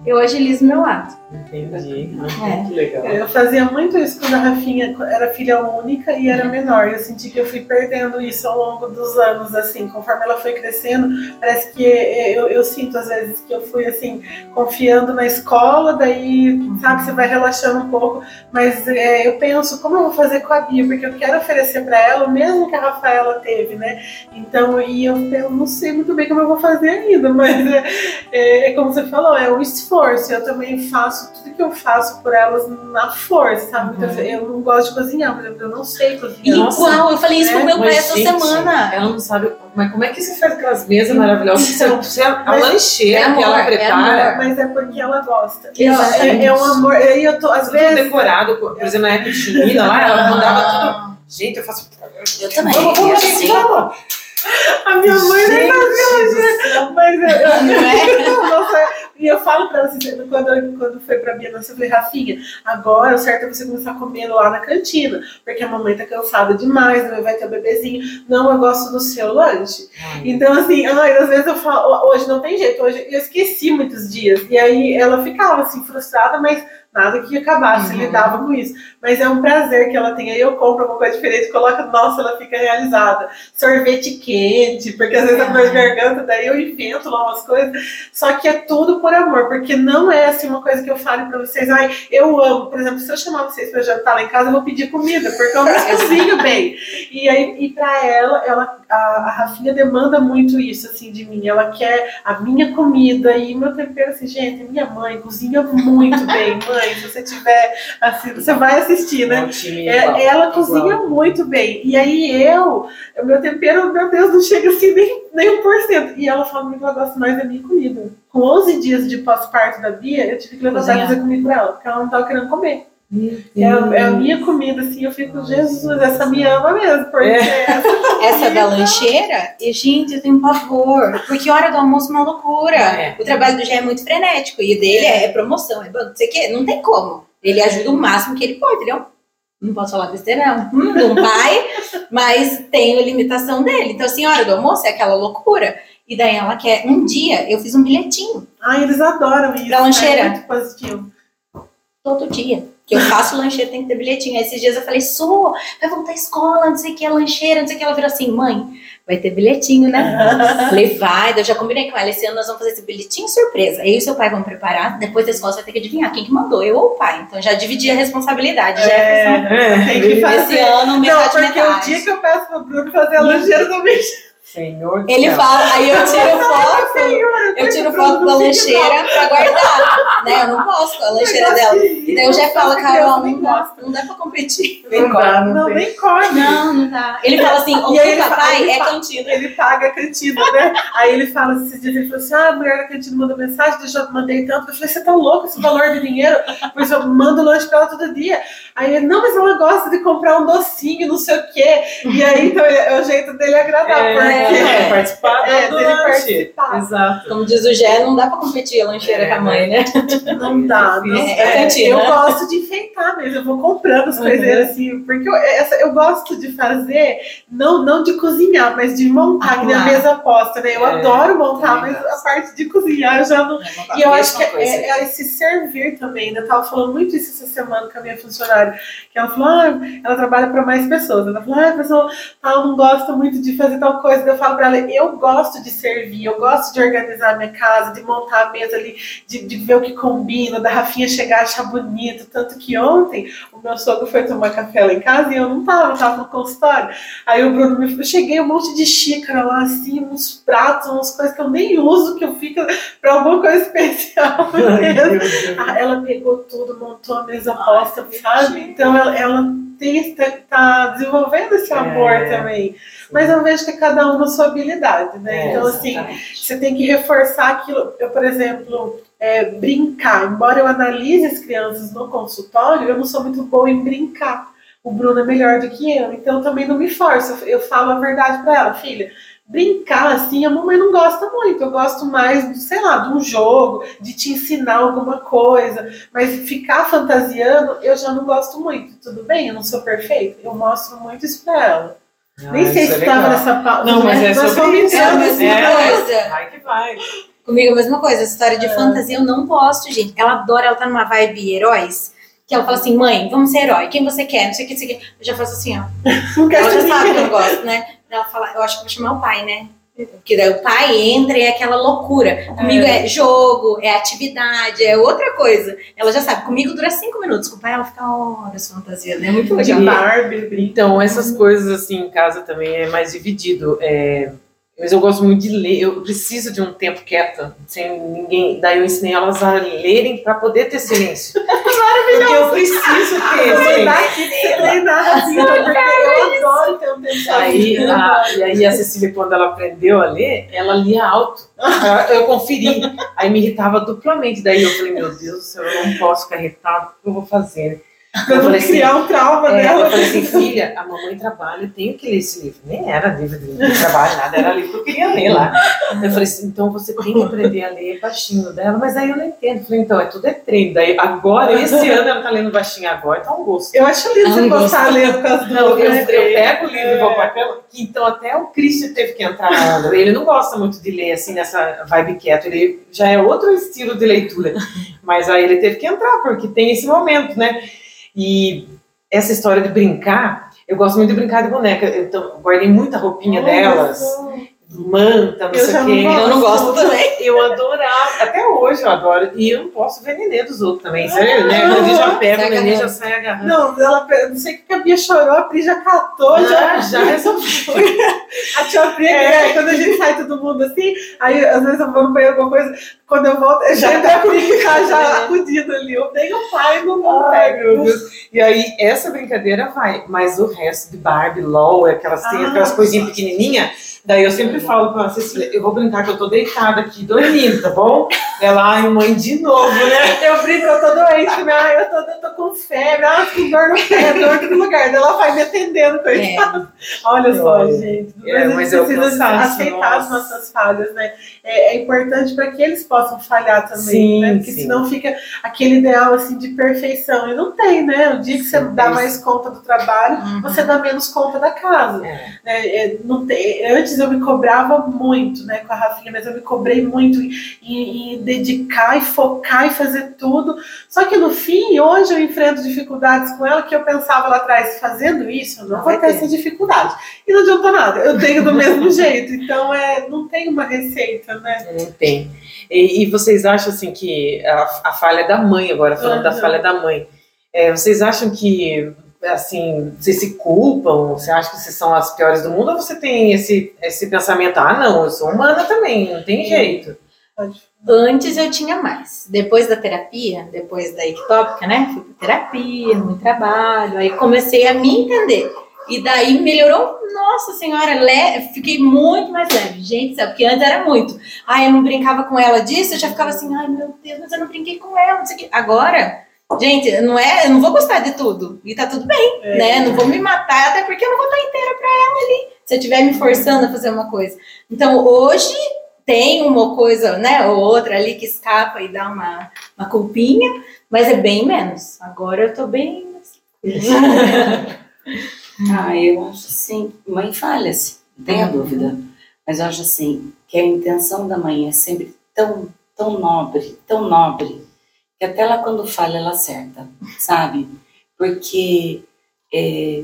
eu agilizo meu lado. Entendi. É. Que legal. Eu fazia muito isso quando a Rafinha era filha única e era menor. Eu senti que eu fui perdendo isso ao longo dos anos, assim, conforme ela foi crescendo. Parece que eu, eu sinto às vezes que eu fui assim confiando na escola, daí sabe você vai relaxando um pouco. Mas é, eu penso como eu vou fazer com a Bia, porque eu quero oferecer para ela o mesmo que a Rafaela teve, né? Então e eu, eu não sei muito bem como eu vou fazer ainda, *laughs* mas é, é, é como você falou, é um esforço. Eu também faço tudo que eu faço por elas na força, vezes Eu não gosto de cozinhar, por exemplo, eu não sei cozinhar. Nossa. Igual, eu falei isso pro É, meu pai essa semana. Ela não sabe. Mas como é que você faz aquelas mesas maravilhosas? Você, você, a Mas- lancheira é que ela amor, é prepara. Mas é porque ela gosta. É, é um amor. E eu tô, às tudo vezes. decorado. Por exemplo, na época de Junina lá, ela mandava tudo. Ah, Gente, eu faço. Eu também. Vamos, vamos, Assim. vamos. A minha mãe nem Gente, Mas eu, eu, Não é? *laughs* Nossa, e eu falo pra ela assim, quando, quando foi pra Bia, eu falei, Rafinha, agora o certo é você começar a comer lá na cantina, porque a mamãe tá cansada demais, né, vai ter o bebezinho. Não, eu gosto do seu lanche. Então, assim, ai, às vezes eu falo, hoje não tem jeito, hoje eu esqueci muitos dias. E aí ela ficava assim, frustrada, mas nada que acabasse, Uhum. lidava com isso. Mas é um prazer que ela tem. Aí eu compro uma coisa diferente, coloco, nossa, ela fica realizada. Sorvete quente, porque às vezes a dor de garganta, daí eu invento lá umas coisas. Só que é tudo por amor, porque não é assim uma coisa que eu fale pra vocês, ai, eu amo. Por exemplo, se eu chamar vocês pra jantar lá em casa, eu vou pedir comida, porque eu não *laughs* cozinho bem. E aí, e pra ela, ela a, a Rafinha demanda muito isso, assim, de mim. Ela quer a minha comida e meu tempero, assim, gente, minha mãe cozinha muito bem. Mãe, se você tiver, assim, você vai assistir, né? É ela cozinha muito bem. E aí eu, o meu tempero, meu Deus, não chega assim nem, nem um por cento. E ela fala que ela gosta mais da minha comida. Com 11 dias de pós-parto da Bia, eu tive que levantar e fazer comida pra ela, porque ela não tava querendo comer. É, a- é a minha comida, assim, eu fico, Jesus, essa me ama mesmo, porque É. essa *laughs* Essa da lancheira, e gente, eu tenho pavor. Porque hora do almoço é uma loucura. É. O trabalho do Gé é muito frenético. E o dele é promoção, é banco, não sei o quê. Não tem como. Ele ajuda o máximo que ele pode, entendeu? Não posso falar besteira, não. Hum, de um pai, *laughs* mas tem a limitação dele. Então, assim, hora do almoço é aquela loucura. E daí ela quer. Um dia eu fiz um bilhetinho Ai, eles adoram isso. Pra lancheira. É muito positivo. todo dia. Que eu faço lancheira, tem que ter bilhetinho. Aí esses dias eu falei, Su, vai voltar à escola, não sei o que, lancheira, não sei o que. Ela virou assim, mãe, vai ter bilhetinho, né? falei, vai, eu já combinei com ela. Esse ano nós vamos fazer esse bilhetinho surpresa. Aí o seu pai vão preparar, depois da escola você vai ter que adivinhar quem que mandou, eu ou o pai. Então já dividi a responsabilidade. Já É, tem que Esse fazer. ano, Não, metade, porque o metade. dia que eu peço pro Bruno fazer a lancheira do mês, Senhor Ele céu. fala, aí eu tiro *laughs* foto, eu tiro foto da lancheira pra guardar, né? Eu não posto a lancheira dela. E daí eu já falo, Carol, não dá, não dá pra competir. *laughs* Nem dá, não Não, come. Não, não dá. Ele fala assim, o ele seu papai ele é cantina. Ele paga a cantina, né? Aí ele fala, esses dias ele falou assim: ah, a mulher da cantina mandou mensagem, deixa eu mandei tanto. Eu falei, você tá louco esse valor de dinheiro? Pois eu mando lanche pra ela todo dia. Aí ele, não, mas ela gosta de comprar um docinho, não sei o quê. E aí, então, é o jeito dele agradar, É, é, participar É, do dele lanche. participar. Exato. Como diz o Gé, não dá pra competir a lancheira É, com a mãe, né? Não dá, não É, é Eu né? gosto de enfeitar mesmo, eu vou comprando as Uhum. coiseiras assim, porque eu, essa, eu gosto de fazer, não, não de cozinhar, mas de montar, que nem a Arrumar. mesa posta, né? Eu É, adoro montar, mas a parte de cozinhar eu já não. E eu acho que é, é esse servir também, né? Eu tava falando muito isso essa semana com a minha funcionária, que ela falou, ah, ela trabalha para mais pessoas. Ela falou, ah, a pessoa tal não gosta muito de fazer tal coisa. Eu falo para ela, eu gosto de servir, eu gosto de organizar a minha casa, de montar a mesa ali, de, de ver o que combina, da Rafinha chegar e achar bonito. Tanto que ontem o meu sogro foi tomar café lá em casa e eu não tava, eu tava no consultório. Aí o Bruno me eu cheguei um monte de xícara lá, assim, uns pratos, umas coisas que eu nem uso, que eu fico para alguma coisa especial *laughs* Ai. Ah, ela pegou tudo, montou a mesa posta, sabe? Então ela, ela tem, tá, tá desenvolvendo esse amor É. também. Mas eu vejo que é cada um na sua habilidade, né? É, então, assim, Exatamente. você tem que reforçar aquilo. Eu, por exemplo, é, brincar. Embora eu analise as crianças no consultório, eu não sou muito boa em brincar. O Bruno é melhor do que eu, então eu também não me forço. Eu falo a verdade para ela, filha. Brincar assim, a mamãe não gosta muito. Eu gosto mais, sei lá, de um jogo, de te ensinar alguma coisa. Mas ficar fantasiando, eu já não gosto muito. Tudo bem, eu não sou perfeita. Eu mostro muito isso pra ela. Nem Ah, sei isso se é estava legal. nessa pauta. Não, mas né? é sobre isso. É a entrando mesma assim, É. coisa. Vai que vai. Comigo a mesma coisa, essa história de É. fantasia eu não gosto, gente. Ela adora, ela tá numa vibe heróis. Que ela fala assim, mãe, vamos ser herói. Quem você quer? Não sei o que, não sei o que. Eu já faço assim, ó. Não quero Ela já sabe que eu gosto, né? Ela fala, eu acho que vou chamar o pai, né? Porque daí o pai entra e é aquela loucura. Comigo é, jogo, é atividade, é outra coisa. Ela já sabe, comigo dura cinco minutos. Com o pai ela fica horas fantasiando. É muito De legal. Barbie, brinco. Então, essas coisas assim em casa também é mais dividido. É, mas eu gosto muito de ler, eu preciso de um tempo quieto, sem ninguém. Daí eu ensinei elas a lerem para poder ter silêncio. *laughs* Porque eu preciso *laughs* ter você treinar assim, porque eu adoro ter um tempo Aí, a, e aí a Cecília, quando ela aprendeu a ler, ela lia alto. Eu, eu conferi. Aí me irritava duplamente. Daí eu falei, meu Deus do céu, eu não posso ficar irritado, o que eu vou fazer? Pra não falei assim, criar um trauma É, nela. eu falei assim, filha, a mamãe trabalha, eu tenho que ler esse livro. Nem era livro de, de trabalho, nada, era livro que eu queria ler lá. Eu falei assim, então você tem que aprender a ler baixinho dela, mas aí eu não entendo. Eu falei, então, é tudo é treino. Daí agora, esse ano ela tá lendo baixinho agora, tá um gosto. Eu acho lindo Ah, você não gostar lendo com as Não, eu, duas. eu né? pego o livro e vou pra cama, que então até o Christian teve que entrar na onda. Ele não gosta muito de ler assim nessa vibe quieto, ele já é outro estilo de leitura. Mas aí ele teve que entrar, porque tem esse momento, né? E essa história de brincar, eu gosto muito de brincar de boneca. Então, guardei muita roupinha delas, manta, não Eu sei o quê. não Eu não gosto também. Eu adorava, até hoje eu adoro. E eu não posso ver nenê dos outros também. Sério, né? Quando ele já pega o nenê, já sai agarrando. Não, ela, não sei o que a Bia chorou, a Pri já catou, já, Já, já resolveu. *laughs* A tia Pri, é, quando a gente sai todo mundo assim, aí às vezes eu vou no banheiro alguma coisa, quando eu volto, já Já a Pri que tá já *laughs* acudido ali. Eu tenho o pai, não não meu Deus. E aí, essa brincadeira vai, mas o resto de Barbie, LOL, aquelas, Ah. aquelas coisinhas pequenininhas, daí eu sempre falo com a Cecília, eu vou brincar que eu tô deitada aqui, dormindo, tá bom? Ela, ai mãe, de novo, né? Eu brinco, eu tô doente, né? Ai, eu tô, eu tô com febre, ah, com dor no pé, dor no lugar. Daí ela vai me atendendo, coitada. Olha só, Olha, gente. é, Mas a é gente precisa processo, aceitar as nossa. nossas falhas, né? É, é importante para que eles possam falhar também, Sim, né? Porque sim. senão fica aquele ideal assim de perfeição. E não tem, né? O dia que você Sim, dá isso. mais conta do trabalho, Uhum. você dá menos conta da casa. É. né? É, não tem- antes eu me cobrava muito, né, com a Rafinha, mas eu me cobrei muito em- em dedicar e focar e fazer tudo. Só que no fim, hoje eu enfrento dificuldades com ela que eu pensava lá atrás, fazendo isso, eu não Não vou vai ter ter. essa dificuldade. E não adiantou nada, eu tenho do mesmo *laughs* jeito. Então é, não tem uma receita, né? Não tem. E, e vocês acham assim que a, a falha é da mãe agora, falando da Uhum. falha da mãe. É, vocês acham que assim, vocês se culpam? Você acha que vocês são as piores do mundo ou você tem esse, esse pensamento, ah não, eu sou humana também, não tem jeito. Antes eu tinha mais. Depois da terapia, depois da ectópica, né? Fui pra terapia, muito trabalho. Aí comecei a me entender. E daí melhorou, nossa senhora, le... fiquei muito mais leve. Gente, sabe? Porque antes era muito. Ai, eu não brincava com ela disso, eu já ficava assim, ai meu Deus, mas eu não brinquei com ela, não sei o quê. Agora, gente, não é, eu não vou gostar de tudo. E tá tudo bem, É. né? Não vou me matar, até porque eu não vou estar inteira pra ela ali. Se eu estiver me forçando a fazer uma coisa. Então, hoje tem uma coisa, né, ou outra ali que escapa e dá uma, uma culpinha, mas é bem menos. Agora eu tô bem. *laughs* Ah, eu acho assim, mãe falha-se, não tenha dúvida. Mas eu acho assim, que a intenção da mãe é sempre tão, tão nobre, tão nobre, que até ela quando falha, ela acerta, sabe? Porque, é,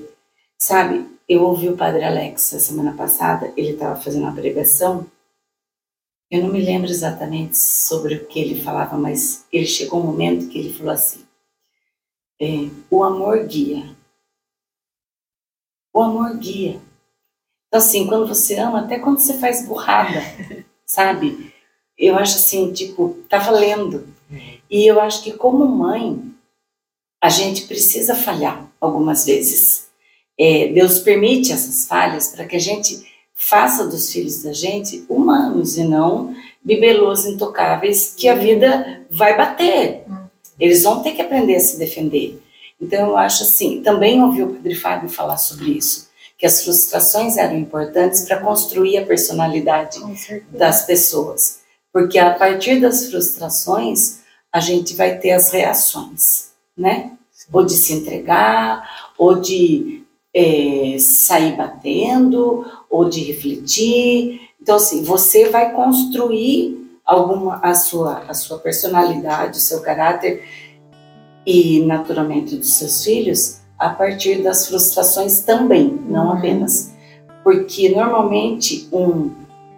sabe, eu ouvi o padre Alex a semana passada, ele estava fazendo uma pregação, eu não me lembro exatamente sobre o que ele falava, mas ele chegou um momento que ele falou assim, é, o amor guia, o amor guia. Então, assim, quando você ama, até quando você faz burrada, *laughs* sabe? Eu acho assim, tipo, tá valendo. E eu acho que como mãe, a gente precisa falhar algumas vezes. É, Deus permite essas falhas para que a gente faça dos filhos da gente humanos e não bibelôs intocáveis que a vida vai bater. Eles vão ter que aprender a se defender. Então, eu acho assim, também ouvi o Padre Fábio falar sobre isso, que as frustrações eram importantes para construir a personalidade das pessoas. Porque a partir das frustrações, a gente vai ter as reações, né? Ou de se entregar, ou de é, sair batendo, ou de refletir. Então, assim, você vai construir alguma a sua, a sua personalidade, o seu caráter e, naturalmente, dos seus filhos a partir das frustrações também, não Uhum. apenas. Porque, normalmente, um,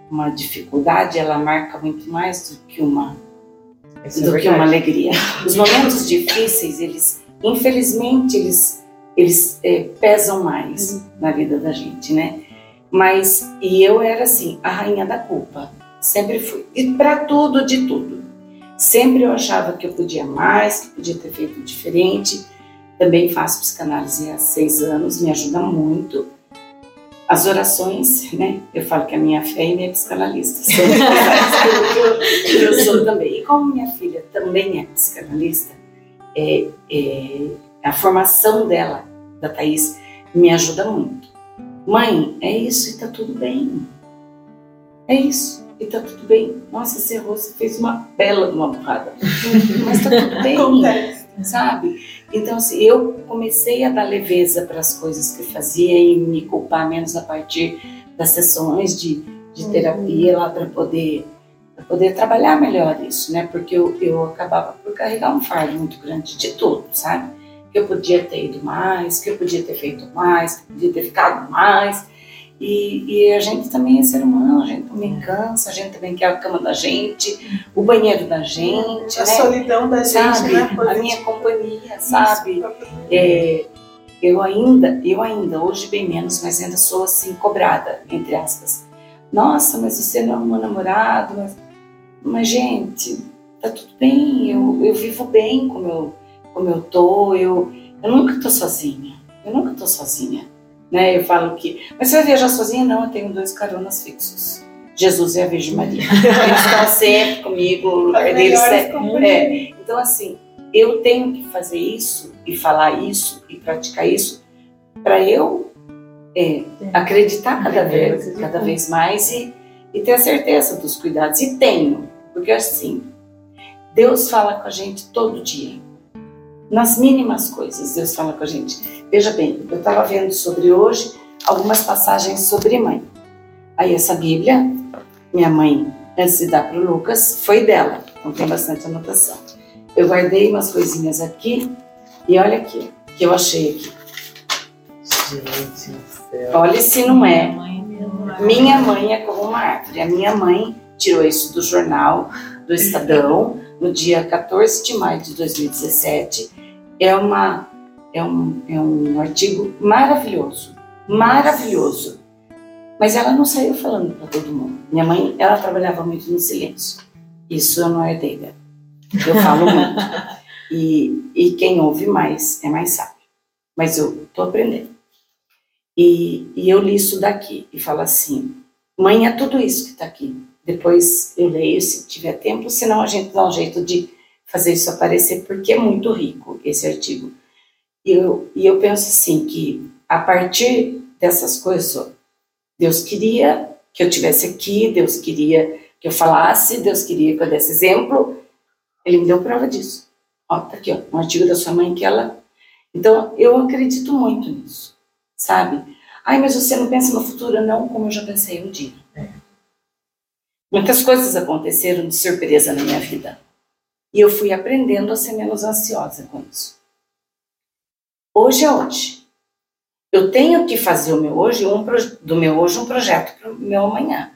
uma dificuldade, ela marca muito mais do que uma Isso é do que verdade. uma alegria. Os momentos difíceis, eles, infelizmente, eles, eles eh, pesam mais na vida da gente, né? Mas, e eu era assim, a rainha da culpa. Sempre fui. E para tudo, de tudo. Sempre eu achava que eu podia mais, que podia ter feito diferente. Também faço psicanálise há seis anos, me ajuda muito. As orações, né? Eu falo que a minha fé e minha psicanalista. São eu, eu sou também. E como minha filha também é psicanalista, é, é, a formação dela, da Thaís, me ajuda muito. Mãe, é isso e tá tudo bem. É isso e tá tudo bem. Nossa, você errou, você fez uma bela uma burrada. *laughs* Mas tá tudo bem Acontece. sabe? Então, assim, eu comecei a dar leveza para as coisas que eu fazia e me culpar menos a partir das sessões de, de terapia lá para poder pra poder trabalhar melhor isso, né? Porque eu, eu acabava por carregar um fardo muito grande de tudo, sabe? Que eu podia ter ido mais, que eu podia ter feito mais, que eu podia ter ficado mais. E, e a gente também é ser humano, a gente também cansa, a gente também quer a cama da gente, o banheiro da gente, A né? solidão da gente, sabe? né? A minha companhia, sabe? Isso. É, eu ainda, eu ainda, hoje bem menos, mas ainda sou assim, cobrada, entre aspas. Nossa, mas você não é um namorado, mas, mas gente, tá tudo bem, eu, eu vivo bem como eu, como eu tô, eu, eu nunca tô sozinha, eu nunca tô sozinha. Né? Eu falo que, mas você vai viajar sozinha? Não, eu tenho dois caronas fixos. Jesus e a Virgem Maria. *laughs* Eles estão sempre comigo, o lugar deles é, é. Então, assim, eu tenho que fazer isso e falar isso e praticar isso para eu é, acreditar cada vez, cada vez mais e, e ter a certeza dos cuidados. E tenho, porque assim, Deus fala com a gente todo dia. Nas mínimas coisas, Deus fala com a gente. Veja bem, eu estava vendo sobre hoje algumas passagens sobre mãe. Aí essa Bíblia, minha mãe, antes de dar para o Lucas, foi dela, então tem bastante anotação. Eu guardei umas coisinhas aqui e olha aqui, que eu achei aqui. Gente do céu. Olha se não é. Minha mãe é como uma árvore. A minha mãe tirou isso do jornal do Estadão no dia 14 de maio de 2017. É, uma, é, um, é um artigo maravilhoso, maravilhoso. Mas ela não saiu falando para todo mundo. Minha mãe, ela trabalhava muito no silêncio. Isso eu não herdei dela. Eu falo muito. *laughs* E, e quem ouve mais é mais sábio. Mas eu estou aprendendo. E, e eu li isso daqui e falo assim: mãe, é tudo isso que está aqui. Depois eu leio se tiver tempo, senão a gente dá um jeito de fazer isso aparecer, porque é muito rico esse artigo. E eu, e eu penso assim: que a partir dessas coisas, Deus queria que eu tivesse aqui, Deus queria que eu falasse, Deus queria que eu desse exemplo. Ele me deu prova disso. Ó, tá aqui, ó, um artigo da sua mãe que ela. Então, eu acredito muito nisso, sabe? Ai, mas você não pensa no futuro? Não, como eu já pensei um dia. Muitas coisas aconteceram de surpresa na minha vida. E eu fui aprendendo a ser menos ansiosa com isso. Hoje é hoje. Eu tenho que fazer o meu hoje um do meu hoje um projeto para o meu amanhã.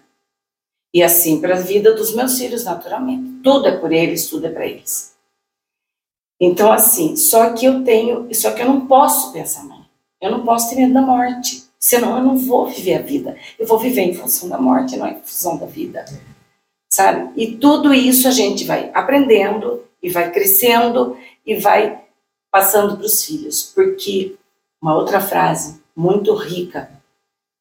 E assim para a vida dos meus filhos, naturalmente. Tudo é por eles, tudo é para eles. Então, assim, só que eu tenho, só que eu não posso pensar, mãe. Eu não posso ter medo da morte. Senão eu não vou viver a vida. Eu vou viver em função da morte, não em função da vida. Sabe? E tudo isso a gente vai aprendendo e vai crescendo e vai passando para os filhos. Porque uma outra frase muito rica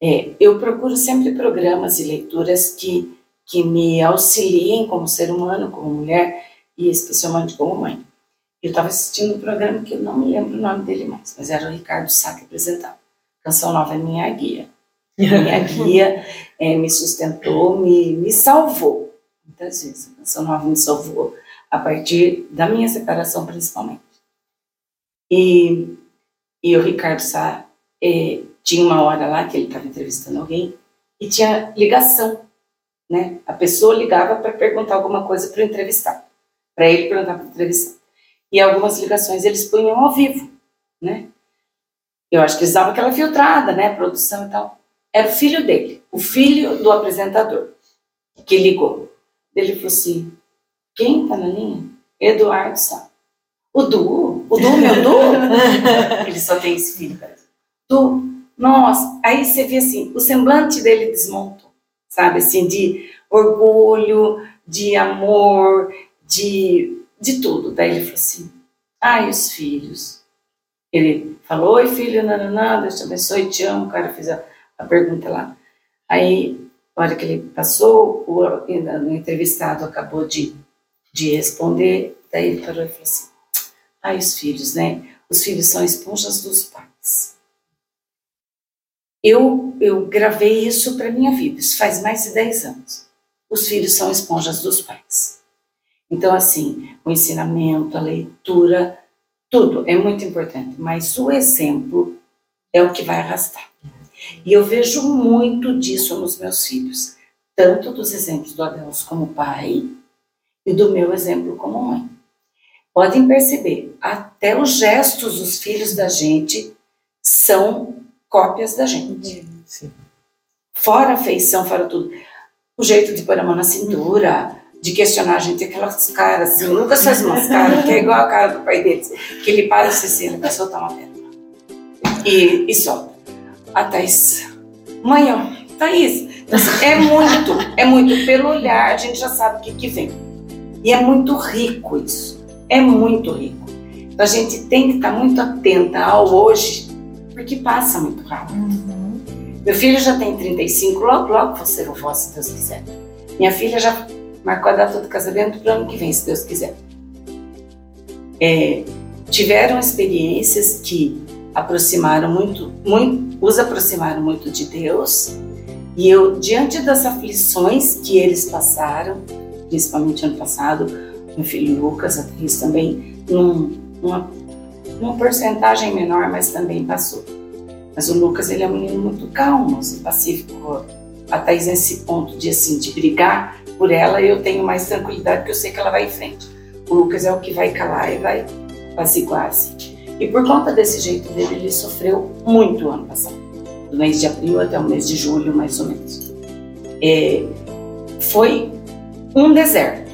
é: eu procuro sempre programas e leituras que, que me auxiliem como ser humano, como mulher e especialmente como mãe. Eu estava assistindo um programa que eu não me lembro o nome dele mais, mas era o Ricardo Sá que apresentava. Canção Nova é minha guia. *laughs* Minha guia é, me sustentou, me, me salvou. Muitas vezes a Canção Nova me salvou a partir da minha separação, principalmente. E, e o Ricardo Sá é, tinha uma hora lá que ele estava entrevistando alguém e tinha ligação. Né? A pessoa ligava para perguntar alguma coisa para o entrevistado, para ele perguntar para o entrevistado. E algumas ligações eles punham ao vivo, né? Eu acho que eles davam aquela filtrada, né? Produção e tal. Era o filho dele, o filho do apresentador, que ligou. Ele falou assim: quem tá na linha? Eduardo Sá. O Du? O Du, meu Du? *laughs* ele só tem esse filho, parece. Du, nossa. Aí você vê assim: o semblante dele desmontou, sabe? Assim, de orgulho, de amor, de, de tudo. Daí ele falou assim: ai, os filhos. Ele falou, oi filho, nananã, Deus te abençoe, te amo. O cara fez a, a pergunta lá. Aí, na hora que ele passou, o, entrevistado acabou de, de responder, daí ele parou e falou assim, ai, os filhos, né? Os filhos são esponjas dos pais. Eu, eu gravei isso para minha vida, isso faz mais de 10 anos. Os filhos são esponjas dos pais. Então, assim, o ensinamento, a leitura, tudo é muito importante, mas o exemplo é o que vai arrastar. E eu vejo muito disso nos meus filhos, tanto dos exemplos do Adelso como pai e do meu exemplo como mãe. Podem perceber, até os gestos dos filhos da gente são cópias da gente. Sim. Fora a feição, fora tudo. O jeito de pôr a mão na cintura, de questionar a gente, aquelas caras assim, o Lucas faz umas caras que é igual a cara do pai deles, que ele para assim, ele vai soltar uma pedra. E, e solta. A Thaís, mãe, ó, Thaís, é muito, é muito, pelo olhar a gente já sabe o que, que vem. E é muito rico isso, é muito rico. Então a gente tem que estar muito atenta ao hoje, porque passa muito rápido. Meu filho já tem 35, logo, logo vou ser vovó, se Deus quiser. Minha filha já marcou a data do casamento para o ano que vem, se Deus quiser. é, tiveram experiências que aproximaram muito, muito, os aproximaram muito de Deus. E eu, diante das aflições que eles passaram, principalmente ano passado, meu filho Lucas, a Thaís também, num, uma, uma porcentagem menor, mas também passou. Mas o Lucas, ele é um menino muito calmo, assim, pacífico. A Thaís, nesse ponto de, assim, de brigar por ela, eu tenho mais tranquilidade, porque eu sei que ela vai em frente. O Lucas é o que vai calar e vai apaziguar, assim. E por conta desse jeito dele, ele sofreu muito ano passado, do mês de abril até o mês de julho, mais ou menos. É, foi um deserto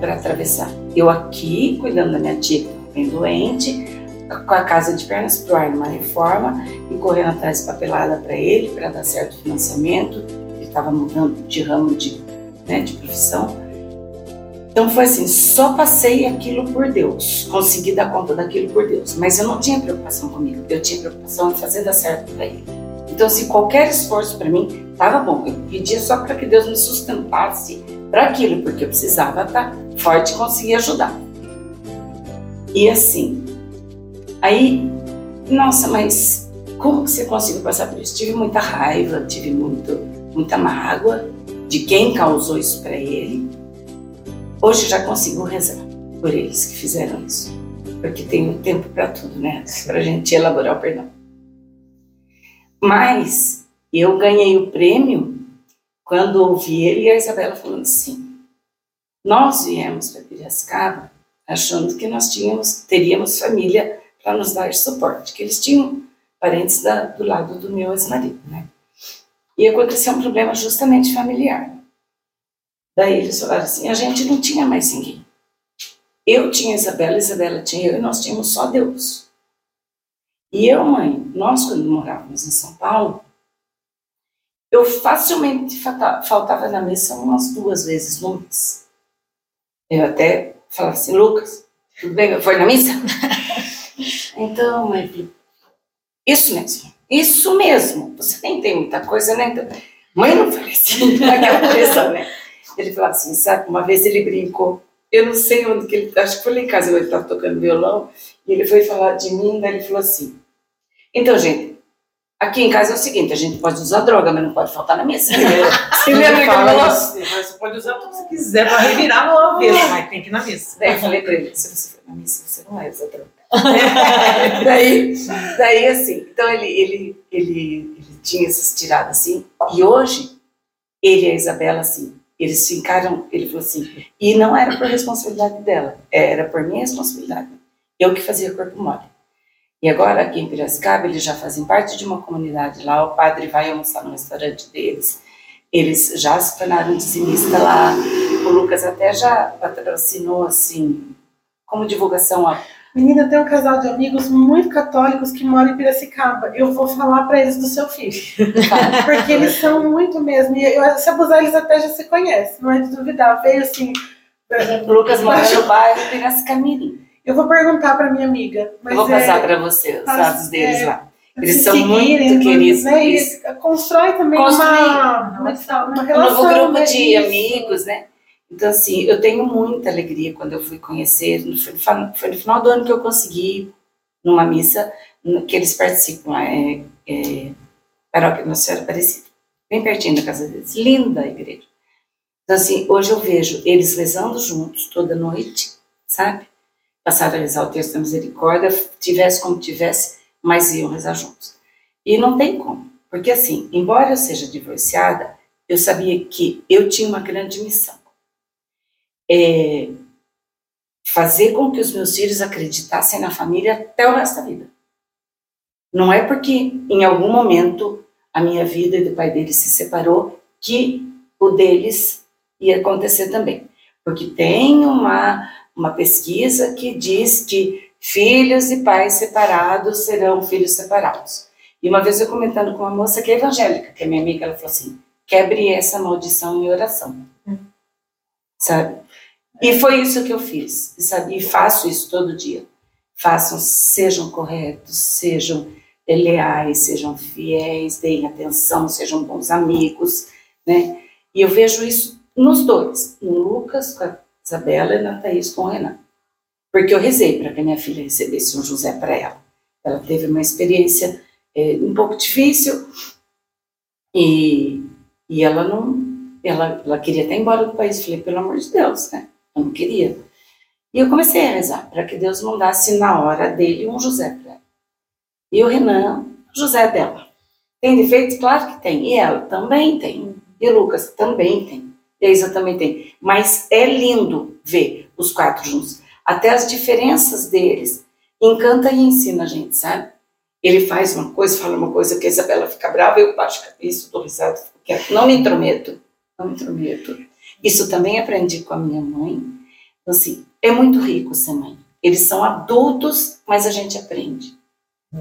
para atravessar. Eu aqui, cuidando da minha tia, estava bem doente, com a casa de pernas para o ar numa reforma e correndo atrás de papelada para ele, para dar certo financiamento. Ele estava mudando de ramo de, né, de profissão. Então foi assim, só passei aquilo por Deus, consegui dar conta daquilo por Deus, mas eu não tinha preocupação comigo, eu tinha preocupação em fazer dar certo para ele. Então, se qualquer esforço para mim estava bom, eu pedia só para que Deus me sustentasse para aquilo, porque eu precisava estar tá forte e conseguir ajudar. E assim, aí, nossa, mas como você conseguiu passar por isso? Tive muita raiva, tive muito, muita mágoa de quem causou isso para ele Hoje já consigo rezar por eles que fizeram isso, porque tem tempo para tudo, né? Para a gente elaborar o perdão. Mas eu ganhei o prêmio quando ouvi ele e a Isabela falando assim: nós viemos para Piracicaba achando que nós tínhamos, teríamos família para nos dar suporte, que eles tinham parentes da, do lado do meu ex-marido, né? E aconteceu um problema justamente familiar. Daí eles falaram assim: a gente não tinha mais ninguém. Eu tinha Isabela, Isabela tinha eu e nós tínhamos só Deus. E eu, mãe, nós quando morávamos em São Paulo, eu facilmente faltava na missa umas duas vezes no mês. Eu até falava assim, Lucas, tudo bem? Foi na missa? *laughs* então, mãe, isso mesmo, isso mesmo. Você nem tem muita coisa, né? Mãe, não falei assim, *laughs* naquela pressão, né? Ele falava assim, sabe, uma vez ele brincou, eu não sei onde que ele, acho que foi lá em casa, ele estava tocando violão, e ele foi falar de mim, daí ele falou assim, então, gente, aqui em casa é o seguinte, a gente pode usar droga, mas não pode faltar na mesa. *laughs* Você lembra que Você pode usar tudo que você quiser para revirar no avesso, mas tem que ir na missa. Daí eu falei para ele, se você for na missa, você não vai usar droga. *laughs* daí, daí, assim, então ele, ele, ele, ele tinha essas tiradas assim, e hoje, ele e a Isabela, assim, eles ficaram, ele falou assim, e não era por responsabilidade dela, era por minha responsabilidade. Eu que fazia corpo mole. E agora aqui em Piracicaba, eles já fazem parte de uma comunidade lá, o padre vai almoçar no restaurante deles, eles já se tornaram dizimista lá, o Lucas até já patrocinou, assim, como divulgação, ó, Menina, tem um casal de amigos muito católicos que moram em Piracicaba. Eu vou falar para eles do seu filho. Porque eles são muito mesmo. E eu, se abusar, eles até já se conhecem, não é de duvidar. Veio assim. Lucas mora no bairro Piracicamirim. Eu vou perguntar para minha amiga. eu vou passar é, para você os dados deles é, lá. Eles são muito queridos. Né? Constrói também Construir uma, uma, uma, relação. Um novo grupo né? de amigos, né? Então, assim, eu tenho muita alegria quando eu fui conhecer. Foi no final do ano que eu consegui, numa missa, que eles participam, é, é Paróquia Nossa Senhora Aparecida, bem pertinho da casa deles. Linda a igreja. Então, assim, hoje eu vejo eles rezando juntos toda noite, sabe? Passaram a rezar o texto da misericórdia, tivesse como tivesse, mas iam rezar juntos. E não tem como, porque assim, embora eu seja divorciada, eu sabia que eu tinha uma grande missão é, fazer com que os meus filhos acreditassem na família até o resto da vida. Não é porque em algum momento a minha vida e do pai deles se separou que o deles ia acontecer também. Porque tem uma, uma pesquisa que diz que filhos e pais separados serão filhos separados. E uma vez eu comentando com uma moça que é evangélica, que é minha amiga, ela falou assim: quebre essa maldição em oração. Hum. Sabe? E foi isso que eu fiz, sabe? E faço isso todo dia. Façam, sejam corretos, sejam leais, sejam fiéis, deem atenção, sejam bons amigos, né? E eu vejo isso nos dois, no Lucas com a Isabela e na Thaís com o Renan. porque eu rezei para que minha filha recebesse um José para ela. Ela teve uma experiência é, um pouco difícil e, e ela não, ela, ela queria até ir embora do país. Falei, pelo amor de Deus, né? Eu não queria. E eu comecei a rezar para que Deus mandasse na hora dele um José para ela. E o Renan, José dela. Tem defeitos? Claro que tem. E ela também tem. E o Lucas também tem. E a Isa também tem. Mas é lindo ver os quatro juntos. Até as diferenças deles encanta e ensina a gente, sabe? Ele faz uma coisa, fala uma coisa que a Isabela fica brava, eu baixo a cabeça, dou risada, não me intrometo, não me intrometo. Isso também aprendi com a minha mãe. Então, assim, é muito rico ser mãe. Eles são adultos, mas a gente aprende.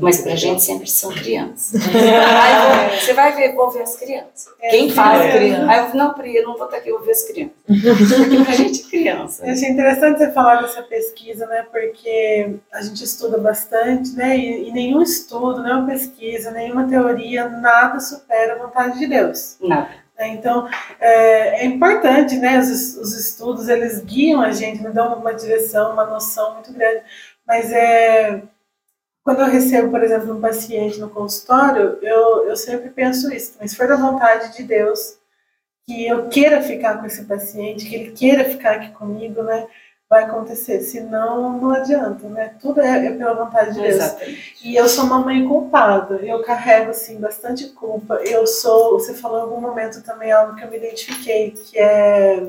Mas pra gente sempre são crianças. *laughs* Aí, você vai ver, vou ver as crianças. É, Quem faz? é. criança? Aí eu, não, Pri, eu não vou estar aqui, eu vou ver as crianças. *laughs* Porque pra gente é criança. Eu achei interessante você falar dessa pesquisa, né? Porque a gente estuda bastante, né? E, e nenhum estudo, nenhuma pesquisa, nenhuma teoria, nada supera a vontade de Deus. Nada. Né? Então, é, é importante, né? Os, os estudos, eles guiam a gente, nos dão uma direção, uma noção muito grande. Mas é, quando eu recebo, por exemplo, um paciente no consultório, eu, eu sempre penso isso. Mas se for da vontade de Deus, que eu queira ficar com esse paciente, que ele queira ficar aqui comigo, né? Vai acontecer. Senão, não adianta, né? Tudo é, é pela vontade de Deus. Exatamente. E eu sou uma mãe culpada. Eu carrego, assim, bastante culpa. Eu sou... Você falou em algum momento também algo que eu me identifiquei, que é...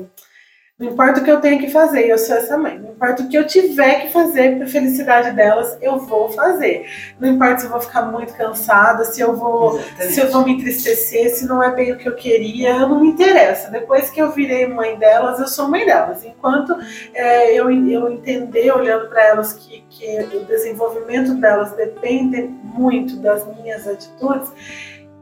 Não importa o que eu tenha que fazer, eu sou essa mãe. Não importa o que eu tiver que fazer para a felicidade delas, eu vou fazer. Não importa se eu vou ficar muito cansada, se eu vou, Exatamente. se eu vou me entristecer, se não é bem o que eu queria, não me interessa. Depois que eu virei mãe delas, eu sou mãe delas. Enquanto é, eu, eu entender, olhando para elas, que, que o desenvolvimento delas depende muito das minhas atitudes,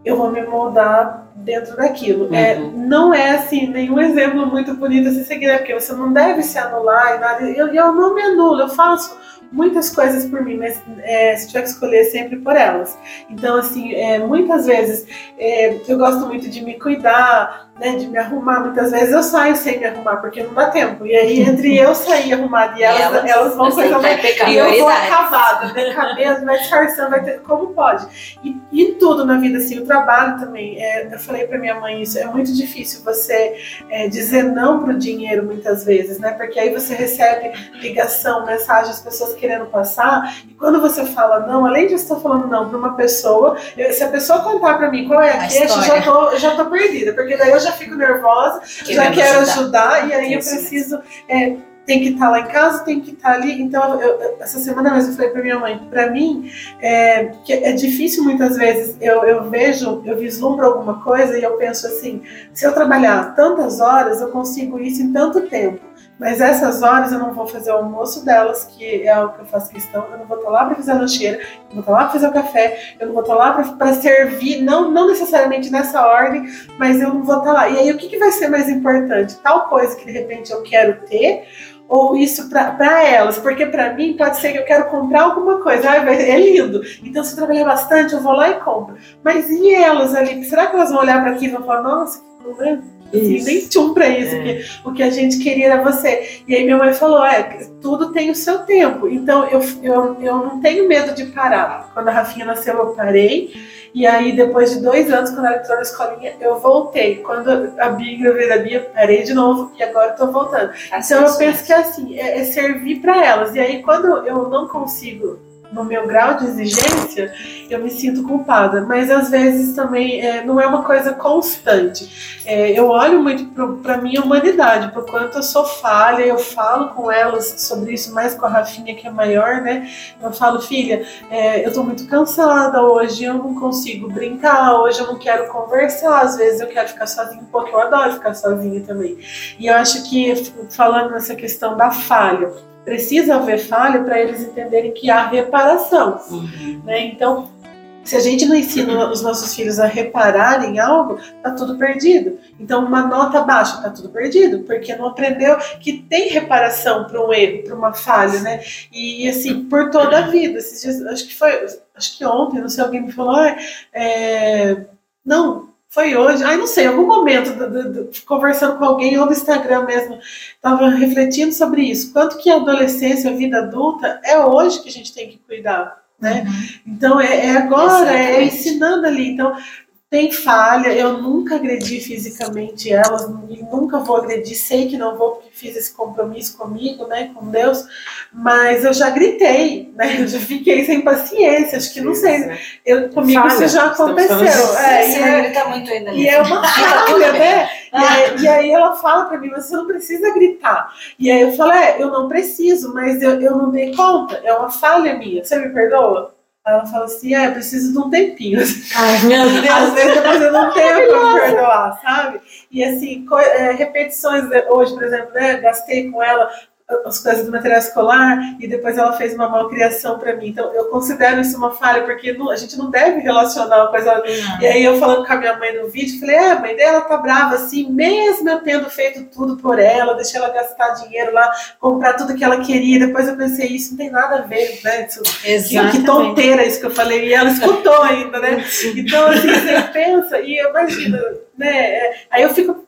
eu vou me moldar dentro daquilo. É, Uhum. não é assim, nenhum exemplo muito bonito a se seguir, né? porque você não deve se anular e nada. Eu, eu não me anulo, eu faço muitas coisas por mim, mas é, se tiver que escolher, sempre por elas. Então, assim, é, muitas vezes é, eu gosto muito de me cuidar, né, de me arrumar. Muitas vezes eu saio sem me arrumar, porque não dá tempo. E aí, entre eu sair arrumada e elas, elas, vão você coisa mais. E eu vou acabada, né? Cabelo, vai disfarçando, vai ter, como pode. E, e tudo na vida, assim, o trabalho também. É, eu falei pra minha mãe isso, é muito difícil você é, dizer não pro dinheiro muitas vezes, né? Porque aí você recebe ligação, mensagem, as pessoas querendo passar, e quando você fala não, além de estar falando não pra uma pessoa, eu- se a pessoa contar pra mim qual é a, A queixa, já tô, eu já tô perdida, porque daí eu já fico nervosa, já Querendo quero ajudar. ajudar, e aí eu preciso. é, tem que estar lá em casa, tem que estar ali. Então, eu- essa semana mesmo eu falei para minha mãe, para mim, é, que é difícil muitas vezes. Eu, eu vejo, eu vislumbro alguma coisa e eu penso assim: se eu trabalhar tantas horas, eu consigo isso em tanto tempo. Mas essas horas eu não vou fazer o almoço delas, que é algo que eu faço questão. Eu não vou estar lá para fazer a lancheira, eu não vou estar lá para fazer o café, eu não vou estar lá para servir, não, não necessariamente nessa ordem, mas eu não vou estar lá. E aí, o que, que vai ser mais importante? Tal coisa que de repente eu quero ter, ou isso para elas? Porque para mim pode ser que eu quero comprar alguma coisa, vai- é lindo. Então, se eu trabalhar bastante, eu vou lá e compro. Mas e elas ali? Será que elas vão olhar para aquilo e vão falar, nossa, que problema? Assim, nem tchum pra isso, É. o que a gente queria era você. E aí minha mãe falou, é, tudo tem o seu tempo. Então eu, eu, eu não tenho medo de parar. Quando a Rafinha nasceu, eu parei. E aí, depois de dois anos, quando ela entrou na escolinha, eu voltei. Quando a Bia engravidei da Bia, parei de novo e agora eu tô voltando. Então eu penso que é assim, é, é servir para elas. E aí, quando eu não consigo no meu grau de exigência, eu me sinto culpada. Mas às vezes também é, não é uma coisa constante. É, eu olho muito para minha humanidade, por quanto eu sou falha, eu falo com elas sobre isso, mais com a Rafinha, que é maior, né? Eu falo, filha, é, eu tô muito cansada hoje, eu não consigo brincar, hoje eu não quero conversar, às vezes eu quero ficar sozinha um eu adoro ficar sozinha também. E eu acho que, falando nessa questão da falha, precisa haver falha para eles entenderem que há reparação. Uhum. Né? Então, se a gente não ensina os nossos filhos a repararem algo, tá tudo perdido. Então, uma nota baixa, tá tudo perdido, porque não aprendeu que tem reparação para um erro, para uma falha, né? E assim, por toda a vida. Esses dias, acho que foi, acho que ontem, não sei, alguém me falou, ah, é, não, foi hoje, ai não sei, em algum momento, do, do, do, conversando com alguém ou no Instagram mesmo, estava refletindo sobre isso. Quanto que a adolescência, a vida adulta, é hoje que a gente tem que cuidar. Né? Uhum. Então é, é agora, é Exatamente. é ensinando ali. Então, tem falha, eu nunca agredi fisicamente elas, e nunca vou agredir, sei que não vou, porque fiz esse compromisso comigo, né, com Deus, mas eu já gritei, né, eu já fiquei sem paciência, acho que não sei, eu, comigo falha. isso já aconteceu. É, e, é, muito ainda e é uma *laughs* falha, né? E aí, e aí, ela fala para mim, você não precisa gritar. E aí eu falo, é, eu não preciso, mas eu, eu não dei conta, é uma falha minha, você me perdoa? Ela fala assim, ah, eu preciso de um tempinho. *laughs* Ai, meu Deus. Às vezes eu não tenho como perdoar, sabe? E assim, é, repetições, hoje, por exemplo, né, gastei com ela as coisas do material escolar e depois ela fez uma malcriação para mim. Então eu considero isso uma falha, porque não, a gente não deve relacionar uma coisa. Uhum. E aí eu falando com a minha mãe no vídeo, falei: é, a mãe dela tá brava assim, mesmo eu tendo feito tudo por ela, deixei ela gastar dinheiro lá, comprar tudo que ela queria. Depois eu pensei: isso não tem nada a ver, né? Isso, que, que tonteira isso que eu falei. E ela escutou ainda, né? Então assim, você pensa, e imagina, né? Aí eu fico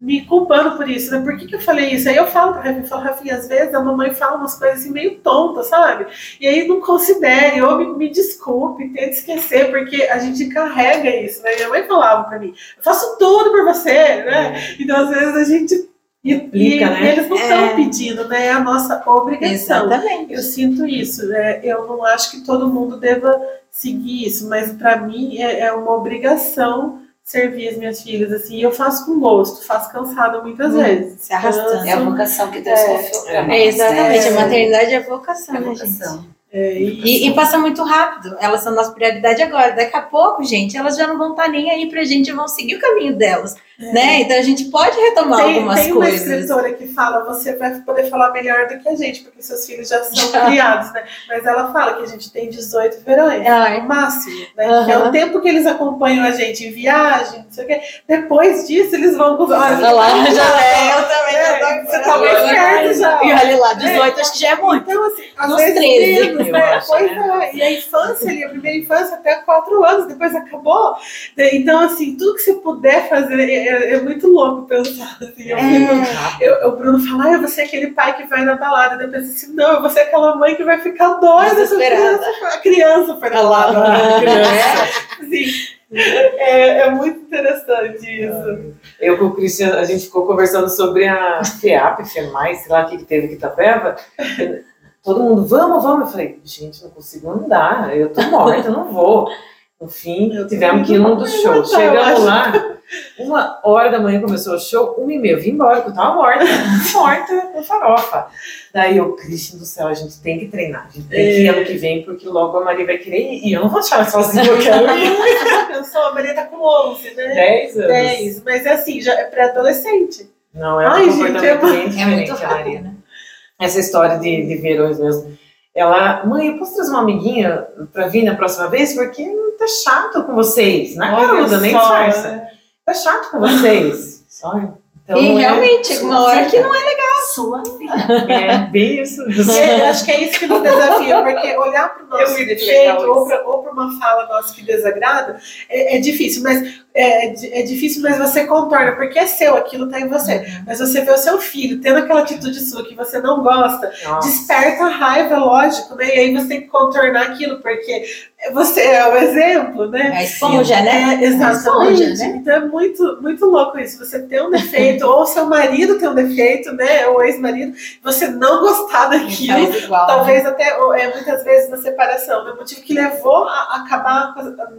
me culpando por isso, né? Por que, que eu falei isso? Aí eu falo pra Rafinha, falo, Rafinha, às vezes a mamãe fala umas coisas assim meio tontas, sabe? E aí não considere, ou me, me desculpe, tente esquecer, porque a gente carrega isso, né? Minha mãe falava pra mim, eu faço tudo por você, né? É. Então às vezes a gente Implica, e, né? eles não estão é. pedindo, né? É a nossa obrigação. Exatamente. Eu sinto isso. Né? Eu não acho que todo mundo deva seguir isso, mas para mim é, é uma obrigação servir as minhas filhas, assim, e eu faço com gosto, faço cansada muitas hum, vezes. Se arrastando. É a vocação que Deus é, confiou. É, é, exatamente, é. a maternidade é vocação, é né, vocação. gente? É e, e, passa muito rápido. Elas são nossa prioridade agora. Daqui a pouco, gente, elas já não vão estar tá nem aí pra gente, vão seguir o caminho delas. É. Né? Então a gente pode retomar tem, algumas tem coisas. Tem uma escritora que fala, você vai poder falar melhor do que a gente, porque seus filhos já são criados, né? Mas ela fala que a gente tem 18 verões, Ai. no máximo, né? Uhum. Que é o tempo que eles acompanham a gente em viagem, não sei o quê. Depois disso, eles vão... Olha lá, já é, eu também é. Você tá mais perto já. E olha lá, 18 é. acho que já é muito. Então, assim, às Nos vezes 13, menos, né? Pois né? é. E a infância ali, a primeira infância até 4 anos, depois acabou. Então, assim, tudo que você puder fazer é, é muito louco pensar assim. Eu é. eu, o Bruno fala, ah, você é aquele pai que vai na balada. Eu penso assim, não, você é aquela mãe que vai ficar doida. Criança, a criança foi na balada. A *laughs* criança. Assim, é, é, muito interessante isso. Eu com o Cristian, a gente ficou conversando sobre a FEAP, FEMAI, sei lá o que, que teve aqui em Itapeva. Todo mundo, vamos, vamos. Eu falei, gente, não consigo andar, eu tô morta, eu não vou. No fim, tivemos que ir num dos shows. Chegamos lá, uma hora da manhã começou o show, uma e meia, eu vim embora, porque eu tava morta, *laughs* morta com farofa. Daí eu, Cristo do céu, a gente tem que treinar, a gente tem que ir ano que vem, porque logo a Maria vai querer ir, e eu não vou deixar ela sozinha, eu quero *laughs* ir. Pensou, a Maria tá com 11, né? 10 anos. 10, mas é assim, já é pré-adolescente. Não, é um Ai, comportamento gente, é, bem diferente, é muito rápido, Maria. Né? Essa história de, de verões mesmo. Ela, mãe, eu posso trazer uma amiguinha pra vir na próxima vez? Porque tá chato com vocês. Na caruda, nem farsa. Tá chato com vocês. Só. Então, e é realmente, é uma hora que não é legal. Sua vida. É, bem isso. Eu acho que é isso que nos desafia, porque olhar para o nosso jeito ou para uma fala nossa que desagrada é, é difícil, mas é, é difícil, mas você contorna, porque é seu, aquilo está em você. Uhum. Mas você vê o seu filho tendo aquela atitude sua que você não gosta, Nossa. desperta a raiva, lógico, né? E aí você tem que contornar aquilo, porque você é o exemplo, né? É esponja, né? É, exatamente. É esponja, né? Então é muito, muito louco isso. Você ter um defeito, ou seu marido ter um defeito, né? Ou ex-marido, você não gostar daquilo. Igual, talvez né? até, é, muitas vezes, na separação. Né? O motivo que levou a acabar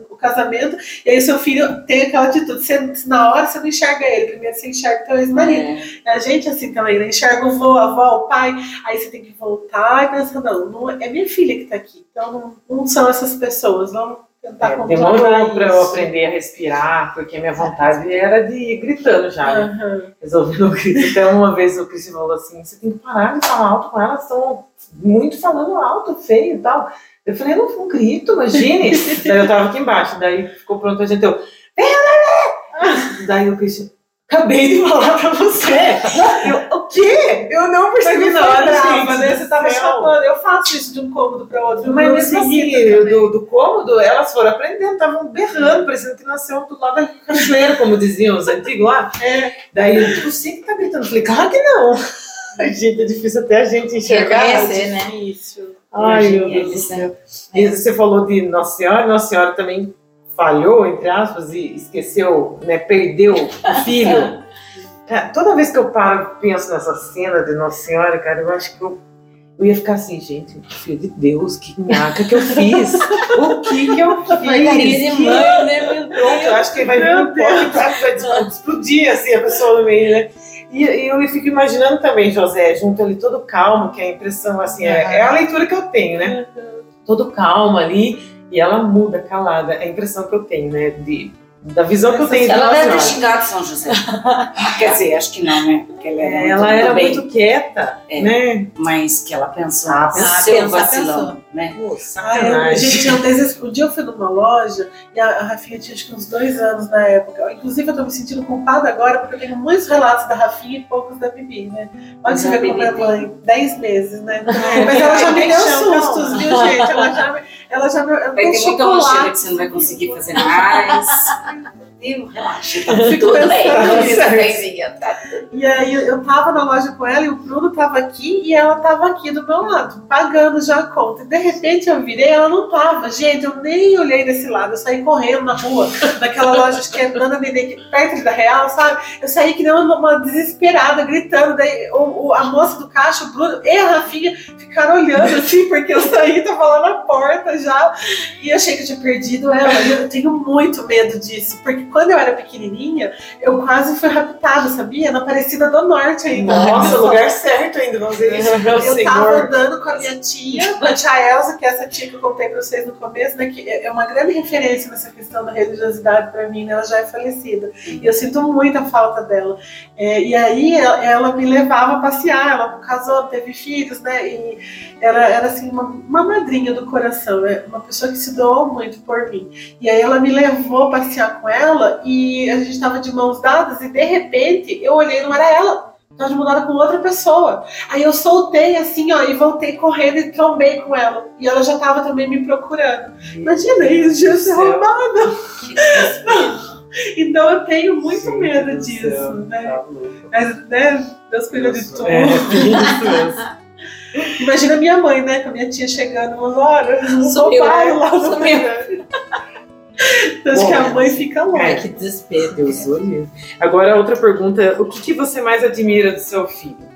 o casamento, e aí o seu filho tem aquela atitude. Você, na hora você não enxerga ele, primeiro você enxerga teu ex-marido. É. A gente assim também, né? Enxerga o vô, a avó, o pai, aí você tem que voltar e pensar, não, não é minha filha que tá aqui. Então não, não são essas pessoas, vamos tentar é, Demorou para eu aprender a respirar, porque minha vontade era de ir gritando já, né? Uhum. Resolvendo o grito. Até uma vez o Cris falou assim: você tem que parar de falar alto com elas, estão muito falando alto, feio e tal. Eu falei, não, não grito, imagine. *laughs* daí eu tava aqui embaixo, daí ficou pronto a gente. Eu, Daí o Christian, acabei de falar pra você. *laughs* Eu, quê? Eu não percebi não, gente, né? Você tava céu. chamando. Eu faço isso de um cômodo para outro. Mas mesmo assim, do, do cômodo, elas foram aprendendo, estavam berrando, parecendo que nasceu do lado da cachoeira, como diziam os antigos lá. É. Daí eu, você que tá gritando. Eu Falei, claro que não. *laughs* Ai, gente, é difícil até a gente enxergar. Reconhecer, né? Difícil. Ai, meu Deus do isso, céu. E você falou de Nossa Senhora, Nossa Senhora também falhou, entre aspas, e esqueceu, né, perdeu o filho. *laughs* Cara, toda vez que eu paro e penso nessa cena de Nossa Senhora, cara, eu acho que eu, eu ia ficar assim, gente, filho de Deus, que nhaca que eu fiz? o que que eu fiz? De Que- mãe, né, meu Pronto, eu acho que vai vir um pouco vai explodir assim a pessoa no meio, né? E, e eu fico imaginando também José junto ali todo calmo, que a impressão assim é, é a leitura que eu tenho, né? Todo calmo ali e ela muda calada, é a impressão que eu tenho, né? De, da visão que eu tenho Ela deve ter Senhora. xingado São José. Quer dizer, acho que não, né? Porque ela era, É, muito ela era bem, muito quieta, É. né? mas que ela pensou Ah, no seu pensar, vacilão, pensou. né? Ah, gente, eu, às vezes, um dia eu fui numa loja e a, a Rafinha tinha acho que uns dois anos na época. Inclusive, eu tô me sentindo culpada agora porque eu tenho muitos relatos da Rafinha e poucos da Bibi, né? Olha você como é Bibi mãe. Dez meses, né? É, Mas ela já me deu sustos, viu, gente? Ela já me. Ela já me Vai ter muita que você não vai conseguir fazer mais. 안 *laughs* 나. Viu? Relaxa, tá tudo bem. tá E aí eu- tava na loja com ela e o Bruno tava aqui e ela tava aqui do meu lado, pagando já a conta. E de repente eu virei, ela não tava. Gente, eu nem olhei desse lado, eu saí correndo na rua, naquela loja que é Dona Nenê, que- perto da Real, sabe? Eu saí que nem uma, uma desesperada, gritando. Daí o, o- a moça do caixa, o Bruno e a Rafinha ficaram olhando assim, porque eu saí, tava lá na porta já. E achei que eu tinha perdido ela. Eu tenho muito medo disso, porque quando eu era pequenininha, eu quase fui raptada, sabia? Na Aparecida do Norte ainda. Nossa, Eu- lugar certo ainda, vamos dizer isso. Meu eu *laughs* tava senhor. andando com a minha tia, a tia Elsa, que é essa tia que eu contei pra vocês no começo, né? Que é uma grande referência nessa questão da religiosidade pra mim, né? Ela já é falecida. E eu sinto muita falta dela. É, e aí ela, ela me levava a passear, ela casou, teve filhos, né? E ela era assim, uma, uma madrinha do coração, né? uma pessoa que se doou muito por mim. E aí ela me levou a passear com ela e a gente estava de mãos dadas e de repente eu olhei não era ela. Tava de mão dada com outra pessoa. Aí eu soltei assim, ó, e voltei correndo e trombei com ela. E ela já tava também me procurando. Imagina isso, ia ser roubada. Então eu tenho muito Gente medo do disso, céu, né? tá. Mas, né, Deus cuida de tudo. É, isso mesmo. *laughs* Imagina minha mãe, né? Com a minha tia chegando umas horas, Sumiu, roubaram lá no sumiu. *laughs* acho que a mãe fica louca. Ai, que desespero. Deus. Agora, outra pergunta. O que, que você mais admira do seu filho?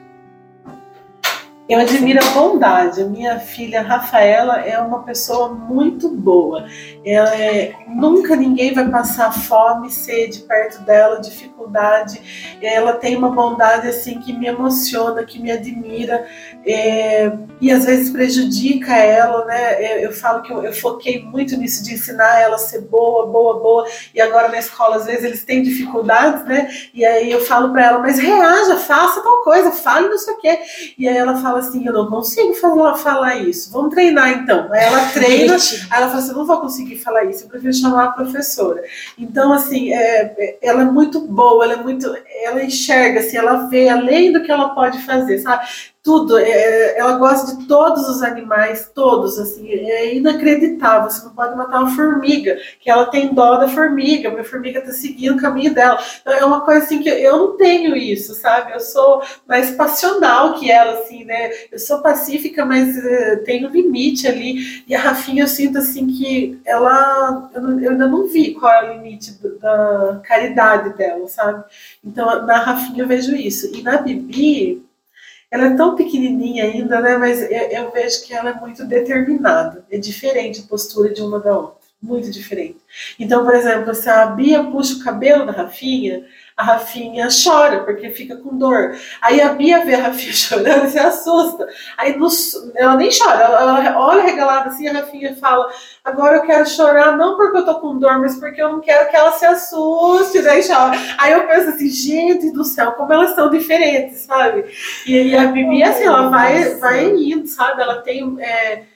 Eu admiro a bondade. Minha filha Rafaela é uma pessoa muito boa. Ela é, nunca ninguém vai passar fome, sede perto dela, dificuldade. Ela tem uma bondade assim que me emociona, que me admira é, e às vezes prejudica ela, né? Eu, eu falo que eu, eu foquei muito nisso de ensinar ela a ser boa, boa, boa. E agora na escola às vezes eles têm dificuldades, né? E aí eu falo para ela, mas reaja, faça tal coisa, fale não sei o quê. E aí ela fala assim, eu não consigo falar, falar isso. Vamos treinar então. Aí ela *laughs* treina. Aí ela fala assim: eu não vou conseguir falar isso, eu prefiro chamar a professora. Então, assim, é, é- ela é muito boa, ela é muito. Ela enxerga, assim, ela vê além do que ela pode fazer, sabe? Tudo. é, ela gosta de todos os animais, todos, assim, é inacreditável. Você não pode matar uma formiga, que ela tem dó da formiga, porque a formiga tá seguindo o caminho dela. Então, é uma coisa assim que eu não tenho isso, sabe? Eu sou mais passional que ela, assim, né? Eu sou pacífica, mas eh, tem um limite ali. E a Rafinha, eu sinto assim que ela. Eu, ainda não vi qual é o limite da caridade dela, sabe? Então, na Rafinha eu vejo isso. E na Bibi, ela é tão pequenininha ainda, né? Mas eu, eu vejo que ela é muito determinada. É diferente a postura de uma da outra. Muito diferente. Então, por exemplo, se a Bia puxa o cabelo da Rafinha, a Rafinha chora porque fica com dor. Aí a Bia vê a Rafinha *laughs* chorando e se assusta. Aí ela nem chora, ela, ela olha regalada assim, a Rafinha fala: Agora eu quero chorar, não porque eu tô com dor, mas porque eu não quero que ela se assuste. Daí chora. Aí eu penso assim: gente do céu, como elas são diferentes, sabe? E, e a Bibi, assim, ela vai, vai indo, sabe? Ela tem. é,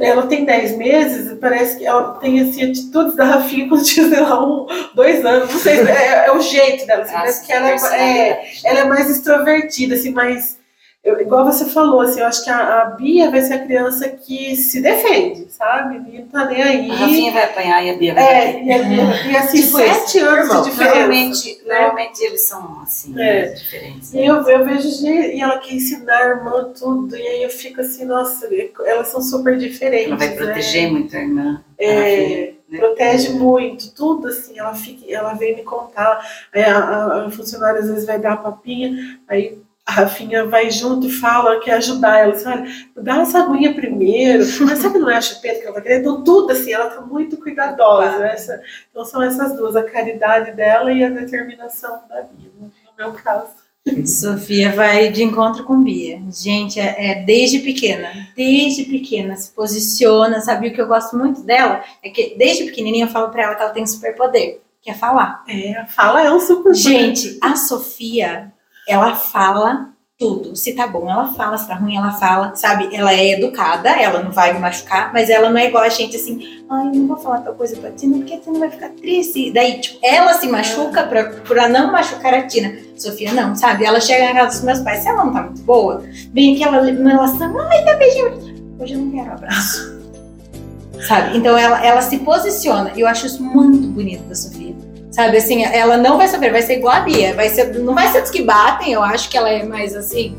ela tem 10 meses e parece que ela tem assim, atitudes da Rafinha quando tinha, sei lá, um, dois anos, não sei, é, é o jeito dela, assim, parece que ela é, é, ela é mais extrovertida, assim, mais eu, igual você falou, assim, eu acho que a, a, Bia vai ser a criança que se defende, sabe? Bia não tá nem aí. A Rafinha vai apanhar e a Bia vai é, e, a, e, assim, tipo sete isso, anos de diferença. Normalmente, né? normalmente eles são assim, é. diferentes. E eu, eu vejo e ela quer ensinar a irmã tudo, e aí eu fico assim, nossa, elas são super diferentes. Ela vai proteger né? muito a irmã. É, né? protege muito, tudo assim, ela fica, ela vem me contar, aí a, a, a funcionária às vezes vai dar a papinha, aí a Rafinha vai junto e fala, quer ajudar ela, assim, olha, dá essa aguinha primeiro, *laughs* mas sabe não é a chupeta que ela vai querer? Então tudo assim, ela tá muito cuidadosa, né? Essa, então são essas duas, a caridade dela e a determinação da Bia, no meu caso. Sofia vai de encontro com Bia. Gente, é, é, desde pequena, desde pequena se posiciona, sabe o que eu gosto muito dela? É que desde pequenininha eu falo para ela que ela tem um superpoder, que é falar. É, a fala é um superpoder. Gente, a Sofia ela fala tudo. Se tá bom, ela fala, se tá ruim, ela fala, sabe? Ela é educada, ela não vai me machucar, mas ela não é igual a gente assim, ai, não vou falar tal coisa pra Tina, porque a Tina vai ficar triste. Daí, tipo, ela se machuca pra, pra não machucar a Tina. Sofia não, sabe? Ela chega na casa dos meus pais, se ela não tá muito boa, vem aqui, ela me relação, ai, dá beijinho. Hoje eu não quero abraço. sabe? Então ela, ela se posiciona, e eu acho isso muito bonito da Sofia. Sabe, assim, ela não vai sofrer, vai ser igual a Bia. Vai ser, não vai ser dos que batem, eu acho que ela é mais assim.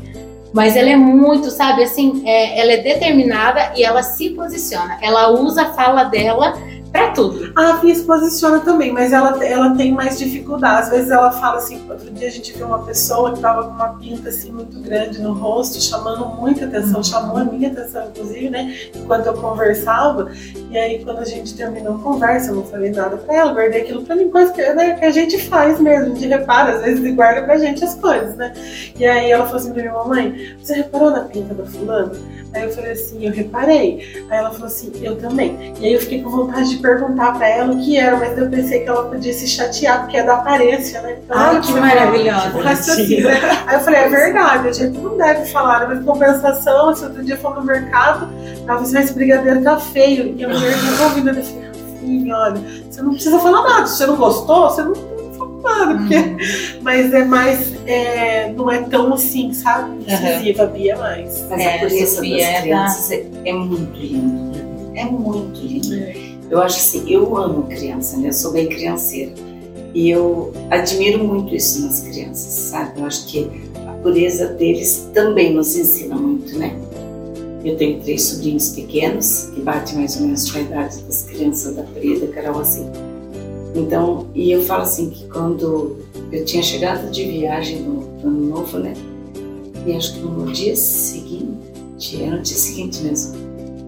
Mas ela é muito, sabe, assim, é, ela é determinada e ela se posiciona. Ela usa a fala dela para tudo. A Fia se posiciona também, mas ela, ela tem mais dificuldade. Às vezes ela fala assim, outro dia a gente viu uma pessoa que tava com uma pinta assim muito grande no rosto, chamando muita atenção, chamou a minha atenção, inclusive, né? Enquanto eu conversava. E aí quando a gente terminou a conversa, eu não falei nada pra ela, guardei aquilo pra mim, coisa que, né, que a gente faz mesmo, gente repara, às vezes guarda pra gente as coisas, né? E aí ela falou assim pra minha mamãe, você reparou na pinta da fulana? Aí eu falei assim, eu reparei. Aí ela falou assim, eu também. E aí eu fiquei com vontade de perguntar para ela o que era, mas eu pensei que ela podia se chatear, porque é da aparência, né? Então, Ai, que maravilhosa. Aí eu falei, é verdade, a gente não deve falar, mas compensação, se outro dia for no mercado, ela falou esse brigadeiro tá feio. E a mulher tá ouvindo, eu falei, assim, olha, você não precisa falar nada, se você não gostou, você não porque, uhum. mas é mais, é, não é tão assim, sabe? Incisiva, uhum. Bia é mais. Mas é, a cabeça das é crianças é, é muito lindo, é muito lindo. É. Eu acho assim, eu amo criança, né? Eu sou bem crianceira. E eu admiro muito isso nas crianças, sabe? Eu acho que a pureza deles também nos ensina muito, né? Eu tenho três sobrinhos pequenos, que batem mais ou menos com a idade das crianças da Frida, Carol, assim. Então, e eu falo assim, que quando eu tinha chegado de viagem no Ano Novo, né? E acho que no dia seguinte, era no dia seguinte mesmo,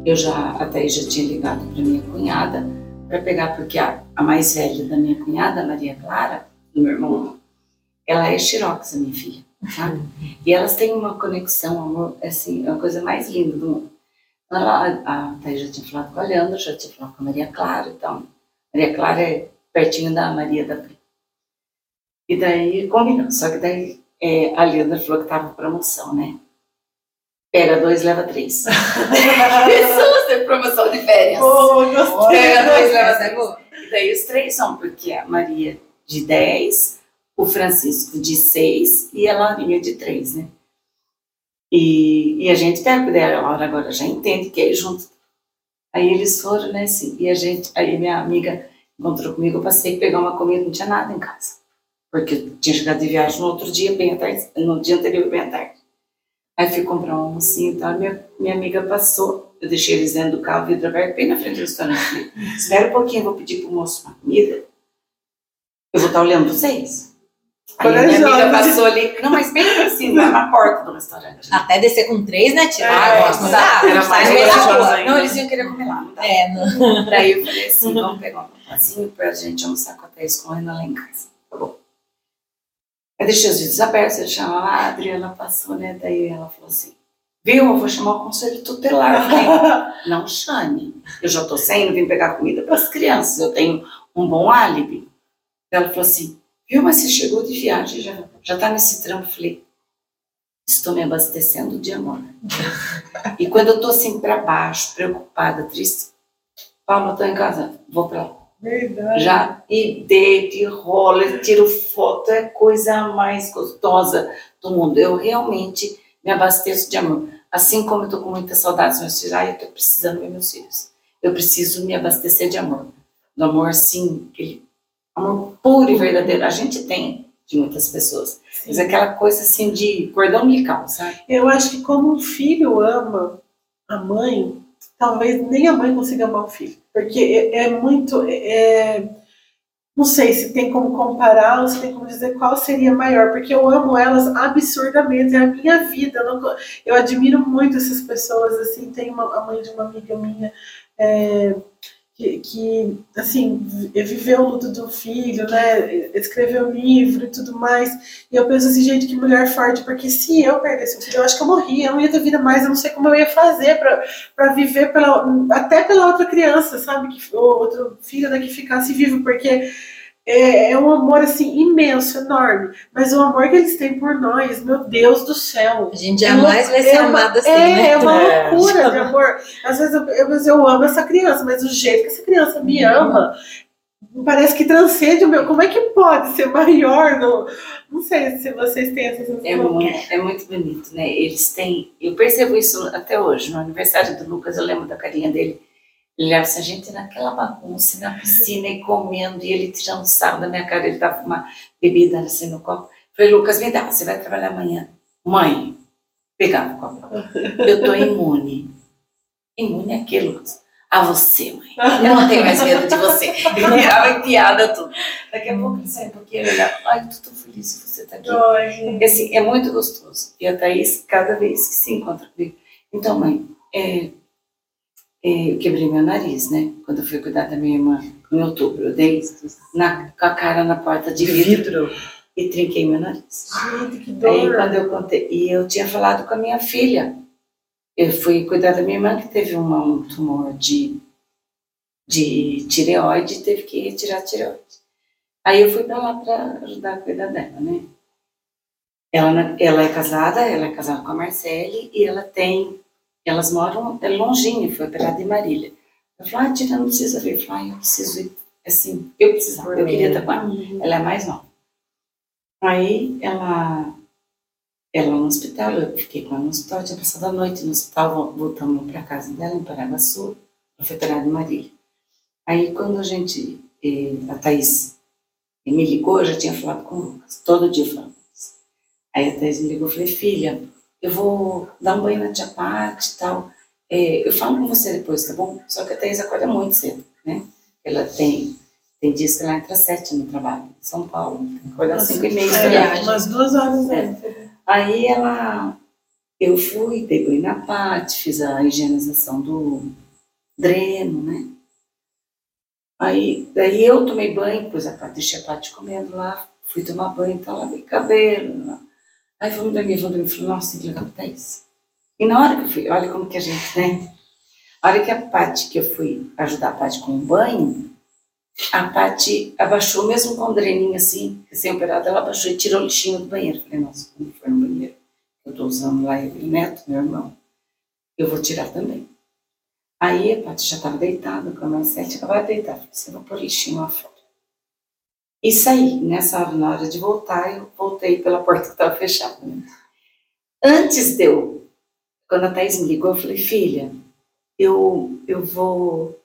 eu já até já tinha ligado para minha cunhada para pegar, porque a, a, mais velha da minha cunhada, Maria Clara, do meu irmão, ela é Xirox, a minha filha, sabe? Uhum. E elas têm uma conexão, amor, assim, é uma coisa mais linda do mundo. Ela, a Thaís já tinha falado com a Leandra, já tinha falado com a Maria Clara, então, Maria Clara é pertinho da Maria da Pri. E daí combinou, só que daí é, a Leandra falou que tava promoção, né? Pega dois, leva três. *laughs* Isso, tem promoção de férias. Oh, gostei. Pega dois, leva três. E daí os três são, porque a Maria de 10, o Francisco de 6 e a Laurinha de 3, né? E, e a gente pega dela, a Laura agora já entende que é junto. Aí eles foram, né, assim, e a gente, aí minha amiga encontrou comigo, eu passei a pegar uma comida, não tinha nada em casa. Porque eu tinha chegado de viagem no outro dia, bem à tarde, no dia anterior, bem à tarde. Aí fui comprar um almocinho e tal. Minha, minha amiga passou, eu deixei eles dentro do carro, vidro aberto, bem na frente do restaurante. *laughs* Espera um pouquinho, eu vou pedir pro moço uma comida. Eu vou estar olhando vocês. Aí a minha amiga passou ali, não, mas bem assim, lá na porta do restaurante. Até descer com três, né, Tia? É, ah, não dá. Era mais Não, eles iam querer comer lá. Não dá. É, não. *laughs* Daí eu falei assim, vamos pegar um papazinho pra gente almoçar com a Thais correndo lá em casa. Tá bom. Eu deixei os vídeos abertos, ele chama a Adriana passou, né? Daí ela falou assim, viu, eu vou chamar o conselho tutelar. *laughs* não chame, eu já tô saindo, vim pegar comida para as crianças, eu tenho um bom álibi. Ela falou assim, viu, mas você chegou de viagem, já, já tá nesse trampo. Falei, estou me abastecendo de amor. e quando eu estou assim para baixo, preocupada, triste, Paulo, estou em casa, vou para lá. Verdade. Já e deito, e rola, tiro foto, é coisa mais gostosa do mundo. Eu realmente me abasteço de amor. Assim como eu estou com muita saudade dos meus filhos, ah, eu estou precisando ver meus filhos. Eu preciso me abastecer de amor. Do amor, sim, aquele amor puro e verdadeiro. A gente tem de muitas pessoas. Mas é aquela coisa assim de cordão umbilical, sabe? Eu acho que como um filho ama a mãe, talvez nem a mãe consiga amar o filho. Porque é, é muito. É, não sei se tem como comparar ou se tem como dizer qual seria maior, porque eu amo elas absurdamente, é a minha vida. Eu, não, eu admiro muito essas pessoas. Assim, tem uma, a mãe de uma amiga minha. É, que, que, assim, viveu o luto do filho, né, escreveu livro e tudo mais, e eu penso assim, gente, que mulher forte, porque se eu perdesse o filho, eu acho que eu morria, eu não ia ter vida mais, eu não sei como eu ia fazer para viver pela, até pela outra criança, sabe, que, ou outro filho né, que ficasse vivo, porque é, é, um amor assim imenso, enorme. Mas o amor que eles têm por nós, meu Deus do céu. A gente jamais é vai ser é amada assim. É, né? é uma loucura de amor. Às vezes eu, eu, eu amo essa criança, mas o jeito que essa criança me uhum. ama parece que transcende o meu. Como é que pode ser maior? Não, não sei se vocês têm essa sensação. É muito, é muito bonito, né? Eles têm. Eu percebo isso até hoje. No aniversário do Lucas, eu lembro da carinha dele ele assim, a gente naquela bagunça, na piscina e comendo, e ele tirando sarro da minha cara, ele tava com uma bebida assim no copo. falei, Lucas, me dá, você vai trabalhar amanhã. Mãe, pegava o copo. Eu tô imune. Imune a quê, Lucas? A você, mãe. Eu não tenho mais medo de você. Ele virava em piada tudo. Daqui a pouco ele sai porque ele olhava, ai, tô tão feliz que você tá aqui. Porque assim, é muito gostoso. E a Thaís, cada vez que se encontra comigo. Então, mãe, é, eu quebrei meu nariz, né? Quando eu fui cuidar da minha irmã em outubro. Eu dei na, com a cara na porta de vidro e trinquei meu nariz. Gente, que dor. Aí quando eu contei, e eu tinha falado com a minha filha. Eu fui cuidar da minha irmã que teve uma, um tumor de, de tireoide e teve que retirar a tireoide. Aí eu fui para lá para ajudar a cuidar dela, né? Ela, ela é casada, ela é casada com a Marcele e ela tem elas moram é longinho, foi operada em Marília. Eu falei, ah, tia, não precisa vir. Eu falei, ah, eu preciso ir. Assim, eu precisava, eu queria estar com ela. Ela é mais nova. Aí ela, ela no hospital, eu fiquei com ela no hospital, tinha passado a noite no hospital, voltamos para casa dela, em Paraguaçu, ela foi operada em Marília. Aí quando a gente, eh, a Thaís me ligou, eu já tinha falado com o Lucas, todo dia falando. Aí a Thaís me ligou, eu falei, filha, eu vou dar um banho na tia Pati e tal. É, eu falo com você depois, tá bom? Só que a Thais acorda muito cedo, né? Ela tem, tem dias que ela entra às sete no trabalho, em São Paulo. Tem que acordar às cinco e meia. É, umas duas horas, né? É. Aí ela, eu fui, dei banho na Pati, fiz a higienização do dreno, né? Aí, daí eu tomei banho, pus a Pati, deixei a Pati comendo lá, fui tomar banho, então lavei cabelo, lá Aí vamos dormir, vamos dormir. Falei, nossa, que legal que é isso. E na hora que eu fui, olha como que a gente, né? A hora que a Paty, que eu fui ajudar a Paty com o banho, a Paty abaixou, mesmo com o dreninho assim, recém-operada, ela abaixou e tirou o lixinho do banheiro. Falei, nossa, como foi no banheiro? Eu tô usando lá, ele, neto, meu irmão. Eu vou tirar também. Aí a Paty já estava deitada, com a mais sete, ela vai deitar. Falei, você vai pôr lixinho lá fora. E saí. Nessa hora, na hora de voltar, eu voltei pela porta que estava fechada. Né? Antes de eu, quando a Thaís me ligou, eu falei, filha, eu, eu vou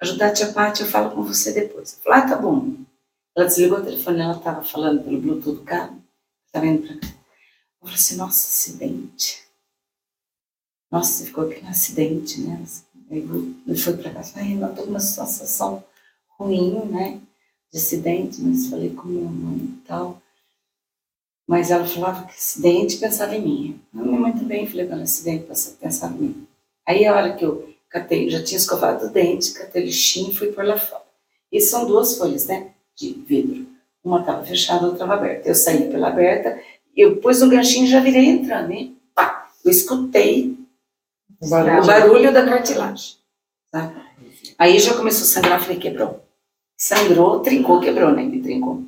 ajudar a tia Paty, eu falo com você depois. Eu falei, ah, tá bom. Ela desligou o telefone, ela estava falando pelo Bluetooth do carro, estava indo para cá. Eu falei assim, nossa, acidente. Nossa, você ficou aqui no acidente, né? Eu fui para casa, ai, eu com uma sensação ruim, né? De acidente, mas falei com minha mãe e tal. Mas ela falava que acidente pensava em mim. A minha mãe também falei com ela, acidente pensava em mim. Aí a hora que eu catei, já tinha escovado o dente, catei o lixinho e fui por lá fora. E são duas folhas, né, de vidro. Uma estava fechada, outra estava aberta. Eu saí pela aberta, eu pus o ganchinho e já virei entrando, hein? Pá, eu escutei o barulho, o barulho da cartilagem. Tá? Aí já começou a sangrar, falei, quebrou. Sangrou, trincou, quebrou, né? Ele trincou.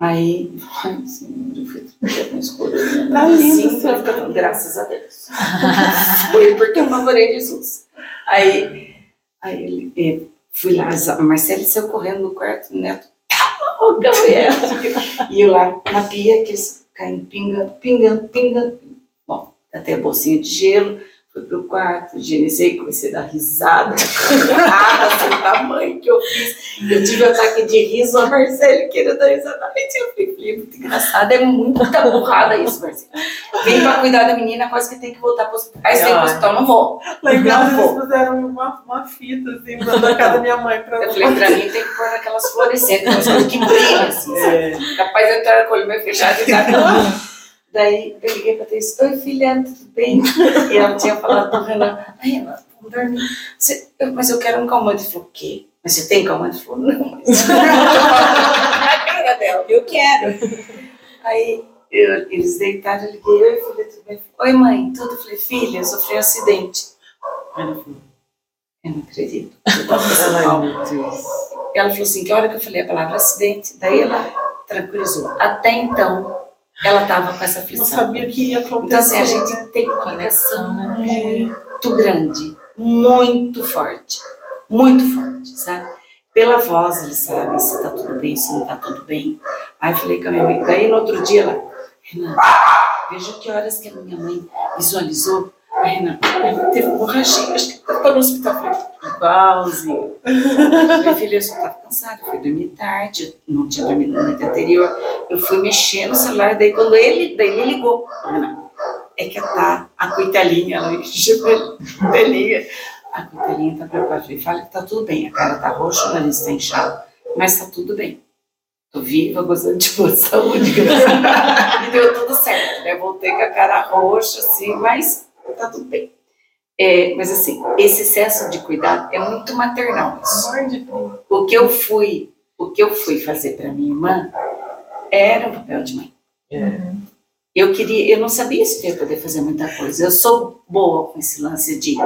Aí, ai, Senhor, eu fui com escuridão. Tá lindo, graças a Deus. *laughs* Foi porque eu namorei Jesus. Aí, aí ele, eh, fui lá, a Marcela saiu correndo no quarto, o neto, o Gabriel. E eu lá na pia, que eles caem pingando, pingando, pingando. Bom, até a bolsinha de gelo, fui pro quarto, higienizei, comecei a dar risada, *laughs* sem tamanho que eu fiz. Eu tive um ataque de riso, a Marcele queria dar risada. Eu falei, muito engraçado, é muita burrada isso, Marcele. Vem pra cuidar da menina, quase que tem que voltar pro hospital. Aí você tem que ir pro hospital, não vou. Lá em casa eles vou. fizeram uma, uma fita assim na casa da minha mãe pra Eu falei, pra mim tem que pôr aquelas fluorescentes, umas coisas que brilham, assim, sabe? É. Capaz de entrar com o olho meio fechado e sabe? *laughs* Daí eu liguei pra Thaís, oi filha, tudo bem? E ela tinha falado pro Renan, ai, ela, vamos dormir. Você- eu- mas eu quero um calmante. Ele falou, o quê? Mas você tem calmante? Ele falou, não, mas. A cara dela. Eu quero. Aí eu- eles deitaram, eu liguei, oi filha, tudo bem? Oi mãe, tudo? Eu falei, filha, eu sofri um acidente. Ela falou, eu não acredito. Eu Deus. Ela falou assim, que hora que eu falei a palavra acidente, daí ela tranquilizou. Até então, ela estava com essa Não aflição. sabia o que ia Então, acontecer. assim, a gente tem conexão É. muito grande, muito forte, muito forte, sabe? Pela voz, eles sabem se tá tudo bem, se não tá tudo bem. Aí eu falei com a minha mãe, daí no outro dia ela, Renan, veja que horas que a minha mãe visualizou. A Renan, ela teve hemorragia, acho que tá no hospital. Igualzinho. Minha filha, eu só estava cansada, fui dormir tarde, não tinha dormido na noite anterior. Eu fui mexer no celular, daí quando ele, daí ele ligou. É que tá a coitelinha, ela *laughs* coitelinha. A coitelinha tá preocupada. Falei, fala que tá tudo bem, a cara tá roxa, o nariz tá inchado, mas tá tudo bem. Tô viva, gozando de boa *laughs* saúde. E deu tudo certo, né? Voltei com a cara roxa, assim, mas tá tudo bem. É, mas assim, esse excesso de cuidado é muito maternal o que eu fui, o que eu fui fazer para minha irmã era um papel de mãe. É. Eu queria, eu não sabia se eu ia poder fazer muita coisa. Eu sou boa com esse lance de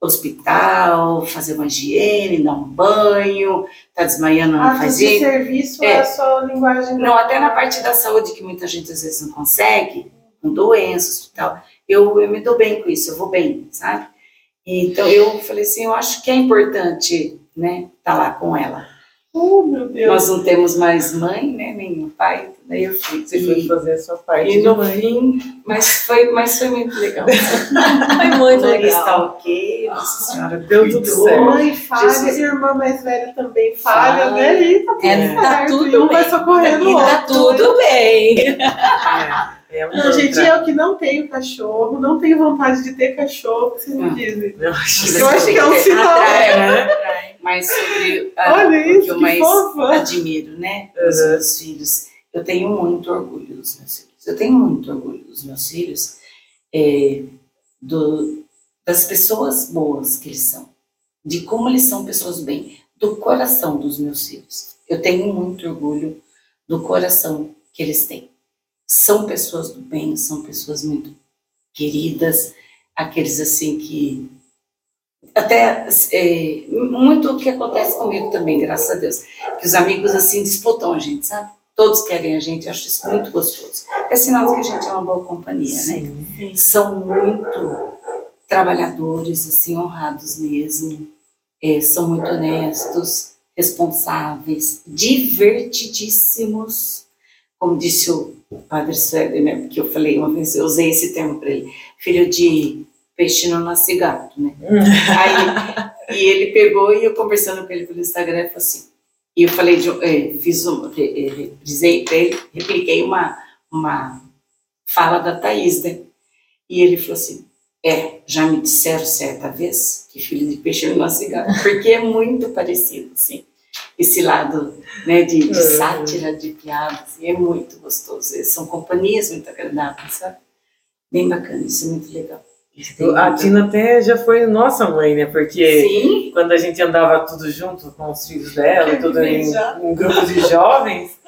hospital, fazer uma higiene, dar um banho, tá desmaiando, não Atos faz de isso. serviço é, É. a sua linguagem. Não, até na parte da saúde que muita gente às vezes não consegue, com doença, hospital, eu, eu me dou bem com isso, eu vou bem, sabe? Então eu falei assim, eu acho que é importante, né, estar lá com ela. Oh, meu Deus. Nós não temos mais mãe, né, nem pai, daí eu fui. Você foi E, fazer a sua parte e no mãe. fim, mas foi, mas foi muito legal. *laughs* Foi muito tá legal. ok, Nossa Senhora Deu tudo certo. Mãe falha, Jesus. irmã mais velha também falha, Falha. né? E tá tudo É, tá certo. tudo e um vai bem. socorrendo o E tá outro. tudo bem. É, é um Não, gente, eu que não tenho cachorro, não tenho vontade de ter cachorro, vocês me Ah. dizem. Eu acho Eu acho que é um Atrai, *laughs* sinal. atrai. Mas sobre ah, Olha o que isso, eu que mais fofa. admiro, né, dos Uhum. meus filhos, eu tenho muito orgulho dos meus filhos. Eu tenho muito orgulho dos meus filhos, é, do, das pessoas boas que eles são, de como eles são pessoas bem, do coração dos meus filhos. Eu tenho muito orgulho do coração que eles têm. São pessoas do bem, são pessoas muito queridas, aqueles assim que até é, muito o que acontece comigo também, graças a Deus, que os amigos assim disputam a gente, sabe? Todos querem a gente, eu acho isso muito gostoso. É sinal de que a gente é uma boa companhia, né? São muito trabalhadores, assim, honrados mesmo, é, são muito honestos, responsáveis, divertidíssimos, como disse o padre Suede, né? Porque eu falei uma vez, eu usei esse termo para ele, filho de peixe não nasce gato, né? *laughs* Aí, e ele pegou e eu conversando com ele pelo Instagram, ele falou assim, e eu falei, de, eh, fiz um, eh, reprisei para ele, repliquei uma, uma fala da Thaís, né? E ele falou assim, é, já me disseram certa vez que filho de peixe não nasce gato, porque é muito parecido, assim, esse lado, né, de, de Uhum. sátira, de piada, assim, é muito gostoso, são companhias muito agradáveis, sabe? Bem bacana, isso é muito legal. A Tina até já foi nossa mãe, né? Porque Sim, quando a gente andava tudo junto com os filhos dela, tudo em, já. em grupos de jovens,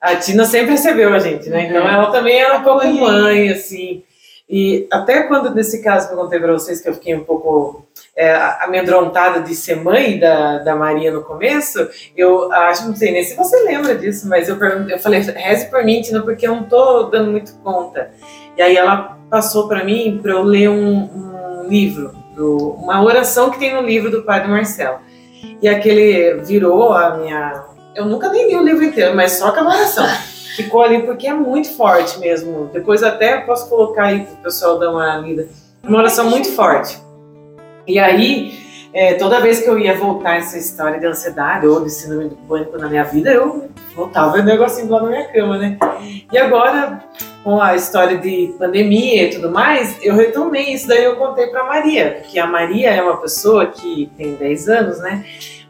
a Tina sempre recebeu a gente, né? Então Uhum. ela também era um pouco mãe, assim. E até quando, nesse caso que eu contei para vocês, que eu fiquei um pouco é, amedrontada de ser mãe da, da Maria no começo, eu acho, não sei nem se você lembra disso, mas eu, eu falei, reze por mim, Tina, porque eu não tô dando muito conta. E aí ela passou para mim para eu ler um, um livro, do, uma oração que tem no livro do Padre Marcelo. E aquele virou a minha. Eu nunca nem li o livro inteiro, mas só aquela oração. Ficou ali porque é muito forte mesmo. Depois até posso colocar aí para o pessoal dar uma lida. Uma oração muito forte. E aí, é, toda vez que eu ia voltar essa história de ansiedade ou de síndrome do pânico na minha vida, eu voltava o negocinho lá na minha cama, né? E agora, com a história de pandemia e tudo mais, eu retomei isso daí eu contei para Maria, que a Maria é uma pessoa que tem 10 anos, né?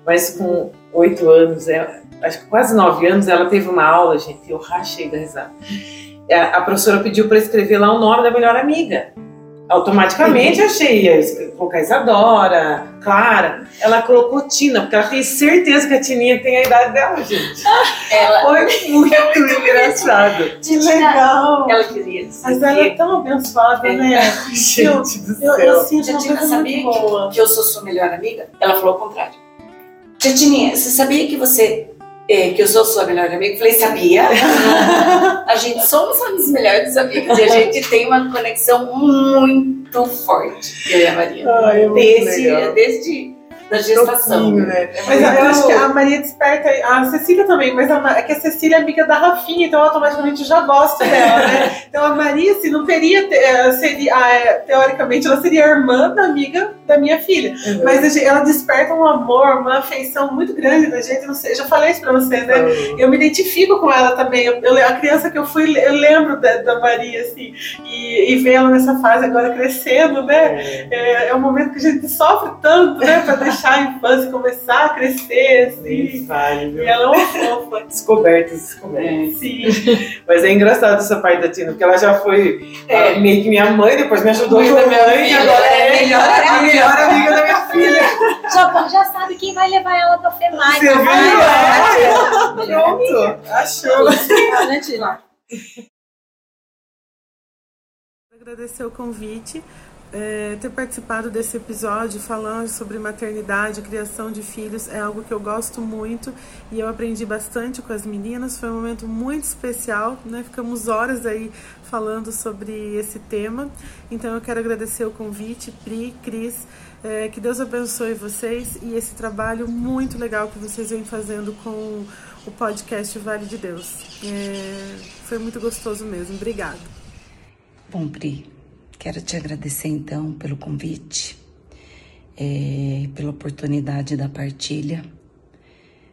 Mas com 8 anos, é, acho que quase 9 anos, ela teve uma aula, gente, eu rachei da risada. A professora pediu para escrever lá o nome da melhor amiga automaticamente achei ia colocar Isadora, Clara. Ela colocou Tina, porque ela tem certeza que a Tininha tem a idade dela, gente. Ela... Foi muito engraçado. Que legal. Ela queria dizer. Mas ela é tão abençoada, é. né? gente eu, do céu. Eu, eu sinto uma coisa sabia muito boa. que eu sou sua melhor amiga? Ela falou o contrário. Titinha, você sabia que você é, que eu sou sua melhor amiga. Falei, sabia? *laughs* a gente somos as melhores amigas e a gente tem uma conexão muito forte, eu e a Maria. Ai, é desde, desde da gestação. né? É mas eu acho que a Maria desperta, a Cecília também, mas a, é que a Cecília é amiga da Rafinha, então automaticamente eu já gosto dela, né? *laughs* Então a Maria, assim, não teria, eh, seria, ah, teoricamente, ela seria irmã da amiga da minha filha. Uhum. Mas ela desperta um amor, uma afeição muito grande da gente. Não sei, eu já falei isso pra você, né? Uhum. Eu me identifico com ela também. Eu, eu, a criança que eu fui, eu lembro da, da Maria, assim, e, e ver ela nessa fase agora crescendo, né? Uhum. É, é um momento que a gente sofre tanto, né? Pra deixar *laughs* deixar a infância começar a crescer, assim. Vale, e ela é uma fofa. *laughs* Descobertas, descobertas. É, sim. Mas é engraçado essa parte da Tina, porque ela já foi é. meio que minha mãe, depois me ajudou ainda minha mãe, e agora é, é melhor, a melhor amiga da minha filha. *laughs* Já, já sabe quem vai levar ela pra FEMAI. Você viu? É. Pronto, achou. Olha, Tina. Agradecer o convite é, ter participado desse episódio falando sobre maternidade, criação de filhos é algo que eu gosto muito e eu aprendi bastante com as meninas. Foi um momento muito especial, né? Ficamos horas aí falando sobre esse tema. Então eu quero agradecer o convite, Pri, Cris. É, que Deus abençoe vocês e esse trabalho muito legal que vocês vêm fazendo com o podcast Vale de Deus. É, foi muito gostoso mesmo. Obrigada. Bom, Pri, Quero te agradecer então pelo convite, é, pela oportunidade da partilha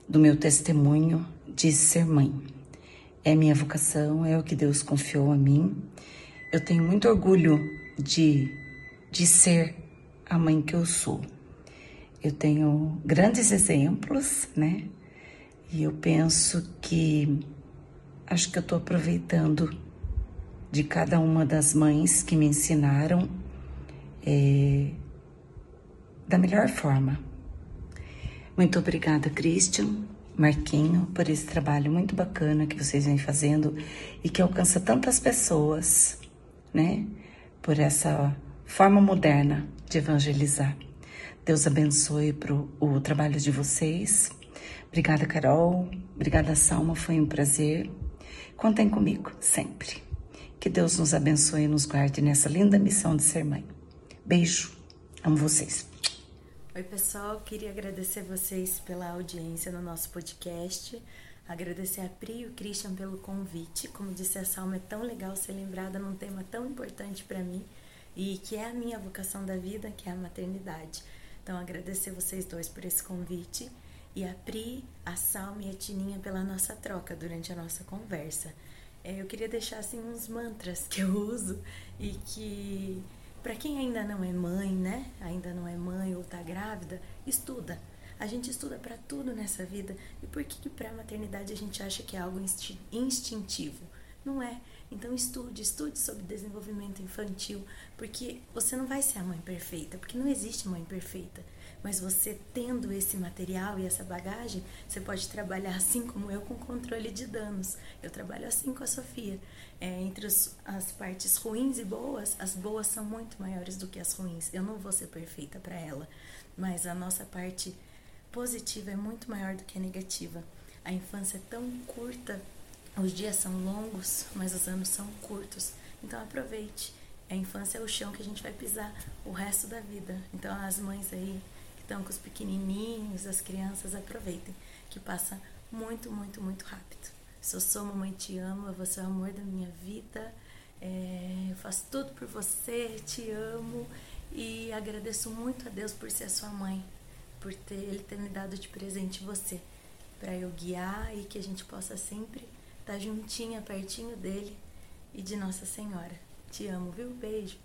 do meu testemunho de ser mãe. É minha vocação, é o que Deus confiou a mim. Eu tenho muito orgulho de, de ser a mãe que eu sou. Eu tenho grandes exemplos, né? E eu penso que acho que eu estou aproveitando de cada uma das mães que me ensinaram é, da melhor forma. Muito obrigada, Christian, Marquinho, por esse trabalho muito bacana que vocês vêm fazendo e que alcança tantas pessoas, né? Por essa forma moderna de evangelizar. Deus abençoe pro, o trabalho de vocês. Obrigada, Carol. Obrigada, Salma. Foi um prazer. Contem comigo sempre. Que Deus nos abençoe e nos guarde nessa linda missão de ser mãe. Beijo, amo vocês. Oi, pessoal, queria agradecer vocês pela audiência no nosso podcast. Agradecer a Pri e o Christian pelo convite. Como disse a Salma, é tão legal ser lembrada num tema tão importante para mim e que é a minha vocação da vida, que é a maternidade. Então, agradecer vocês dois por esse convite e a Pri, a Salma e a Tininha pela nossa troca durante a nossa conversa. É, eu queria deixar assim uns mantras que eu uso e que para quem ainda não é mãe, né? Ainda não é mãe ou tá grávida, estuda. A gente estuda para tudo nessa vida. E por que, que para maternidade a gente acha que é algo instintivo? Não é. Então estude, estude sobre desenvolvimento infantil, porque você não vai ser a mãe perfeita, porque não existe mãe perfeita. Mas você tendo esse material e essa bagagem, você pode trabalhar assim como eu com controle de danos. Eu trabalho assim com a Sofia. É, entre os, as partes ruins e boas, as boas são muito maiores do que as ruins. Eu não vou ser perfeita para ela, mas a nossa parte positiva é muito maior do que a negativa. A infância é tão curta, os dias são longos, mas os anos são curtos. Então aproveite. A infância é o chão que a gente vai pisar o resto da vida. Então as mães aí então, que os pequenininhos, as crianças aproveitem, que passa muito, muito, muito rápido. Sou sou mamãe, te amo, você é o amor da minha vida. É, eu faço tudo por você, te amo e agradeço muito a Deus por ser sua mãe, por ter ele ter me dado de presente você, para eu guiar e que a gente possa sempre estar tá juntinha, pertinho dele e de Nossa Senhora. Te amo, viu? Beijo.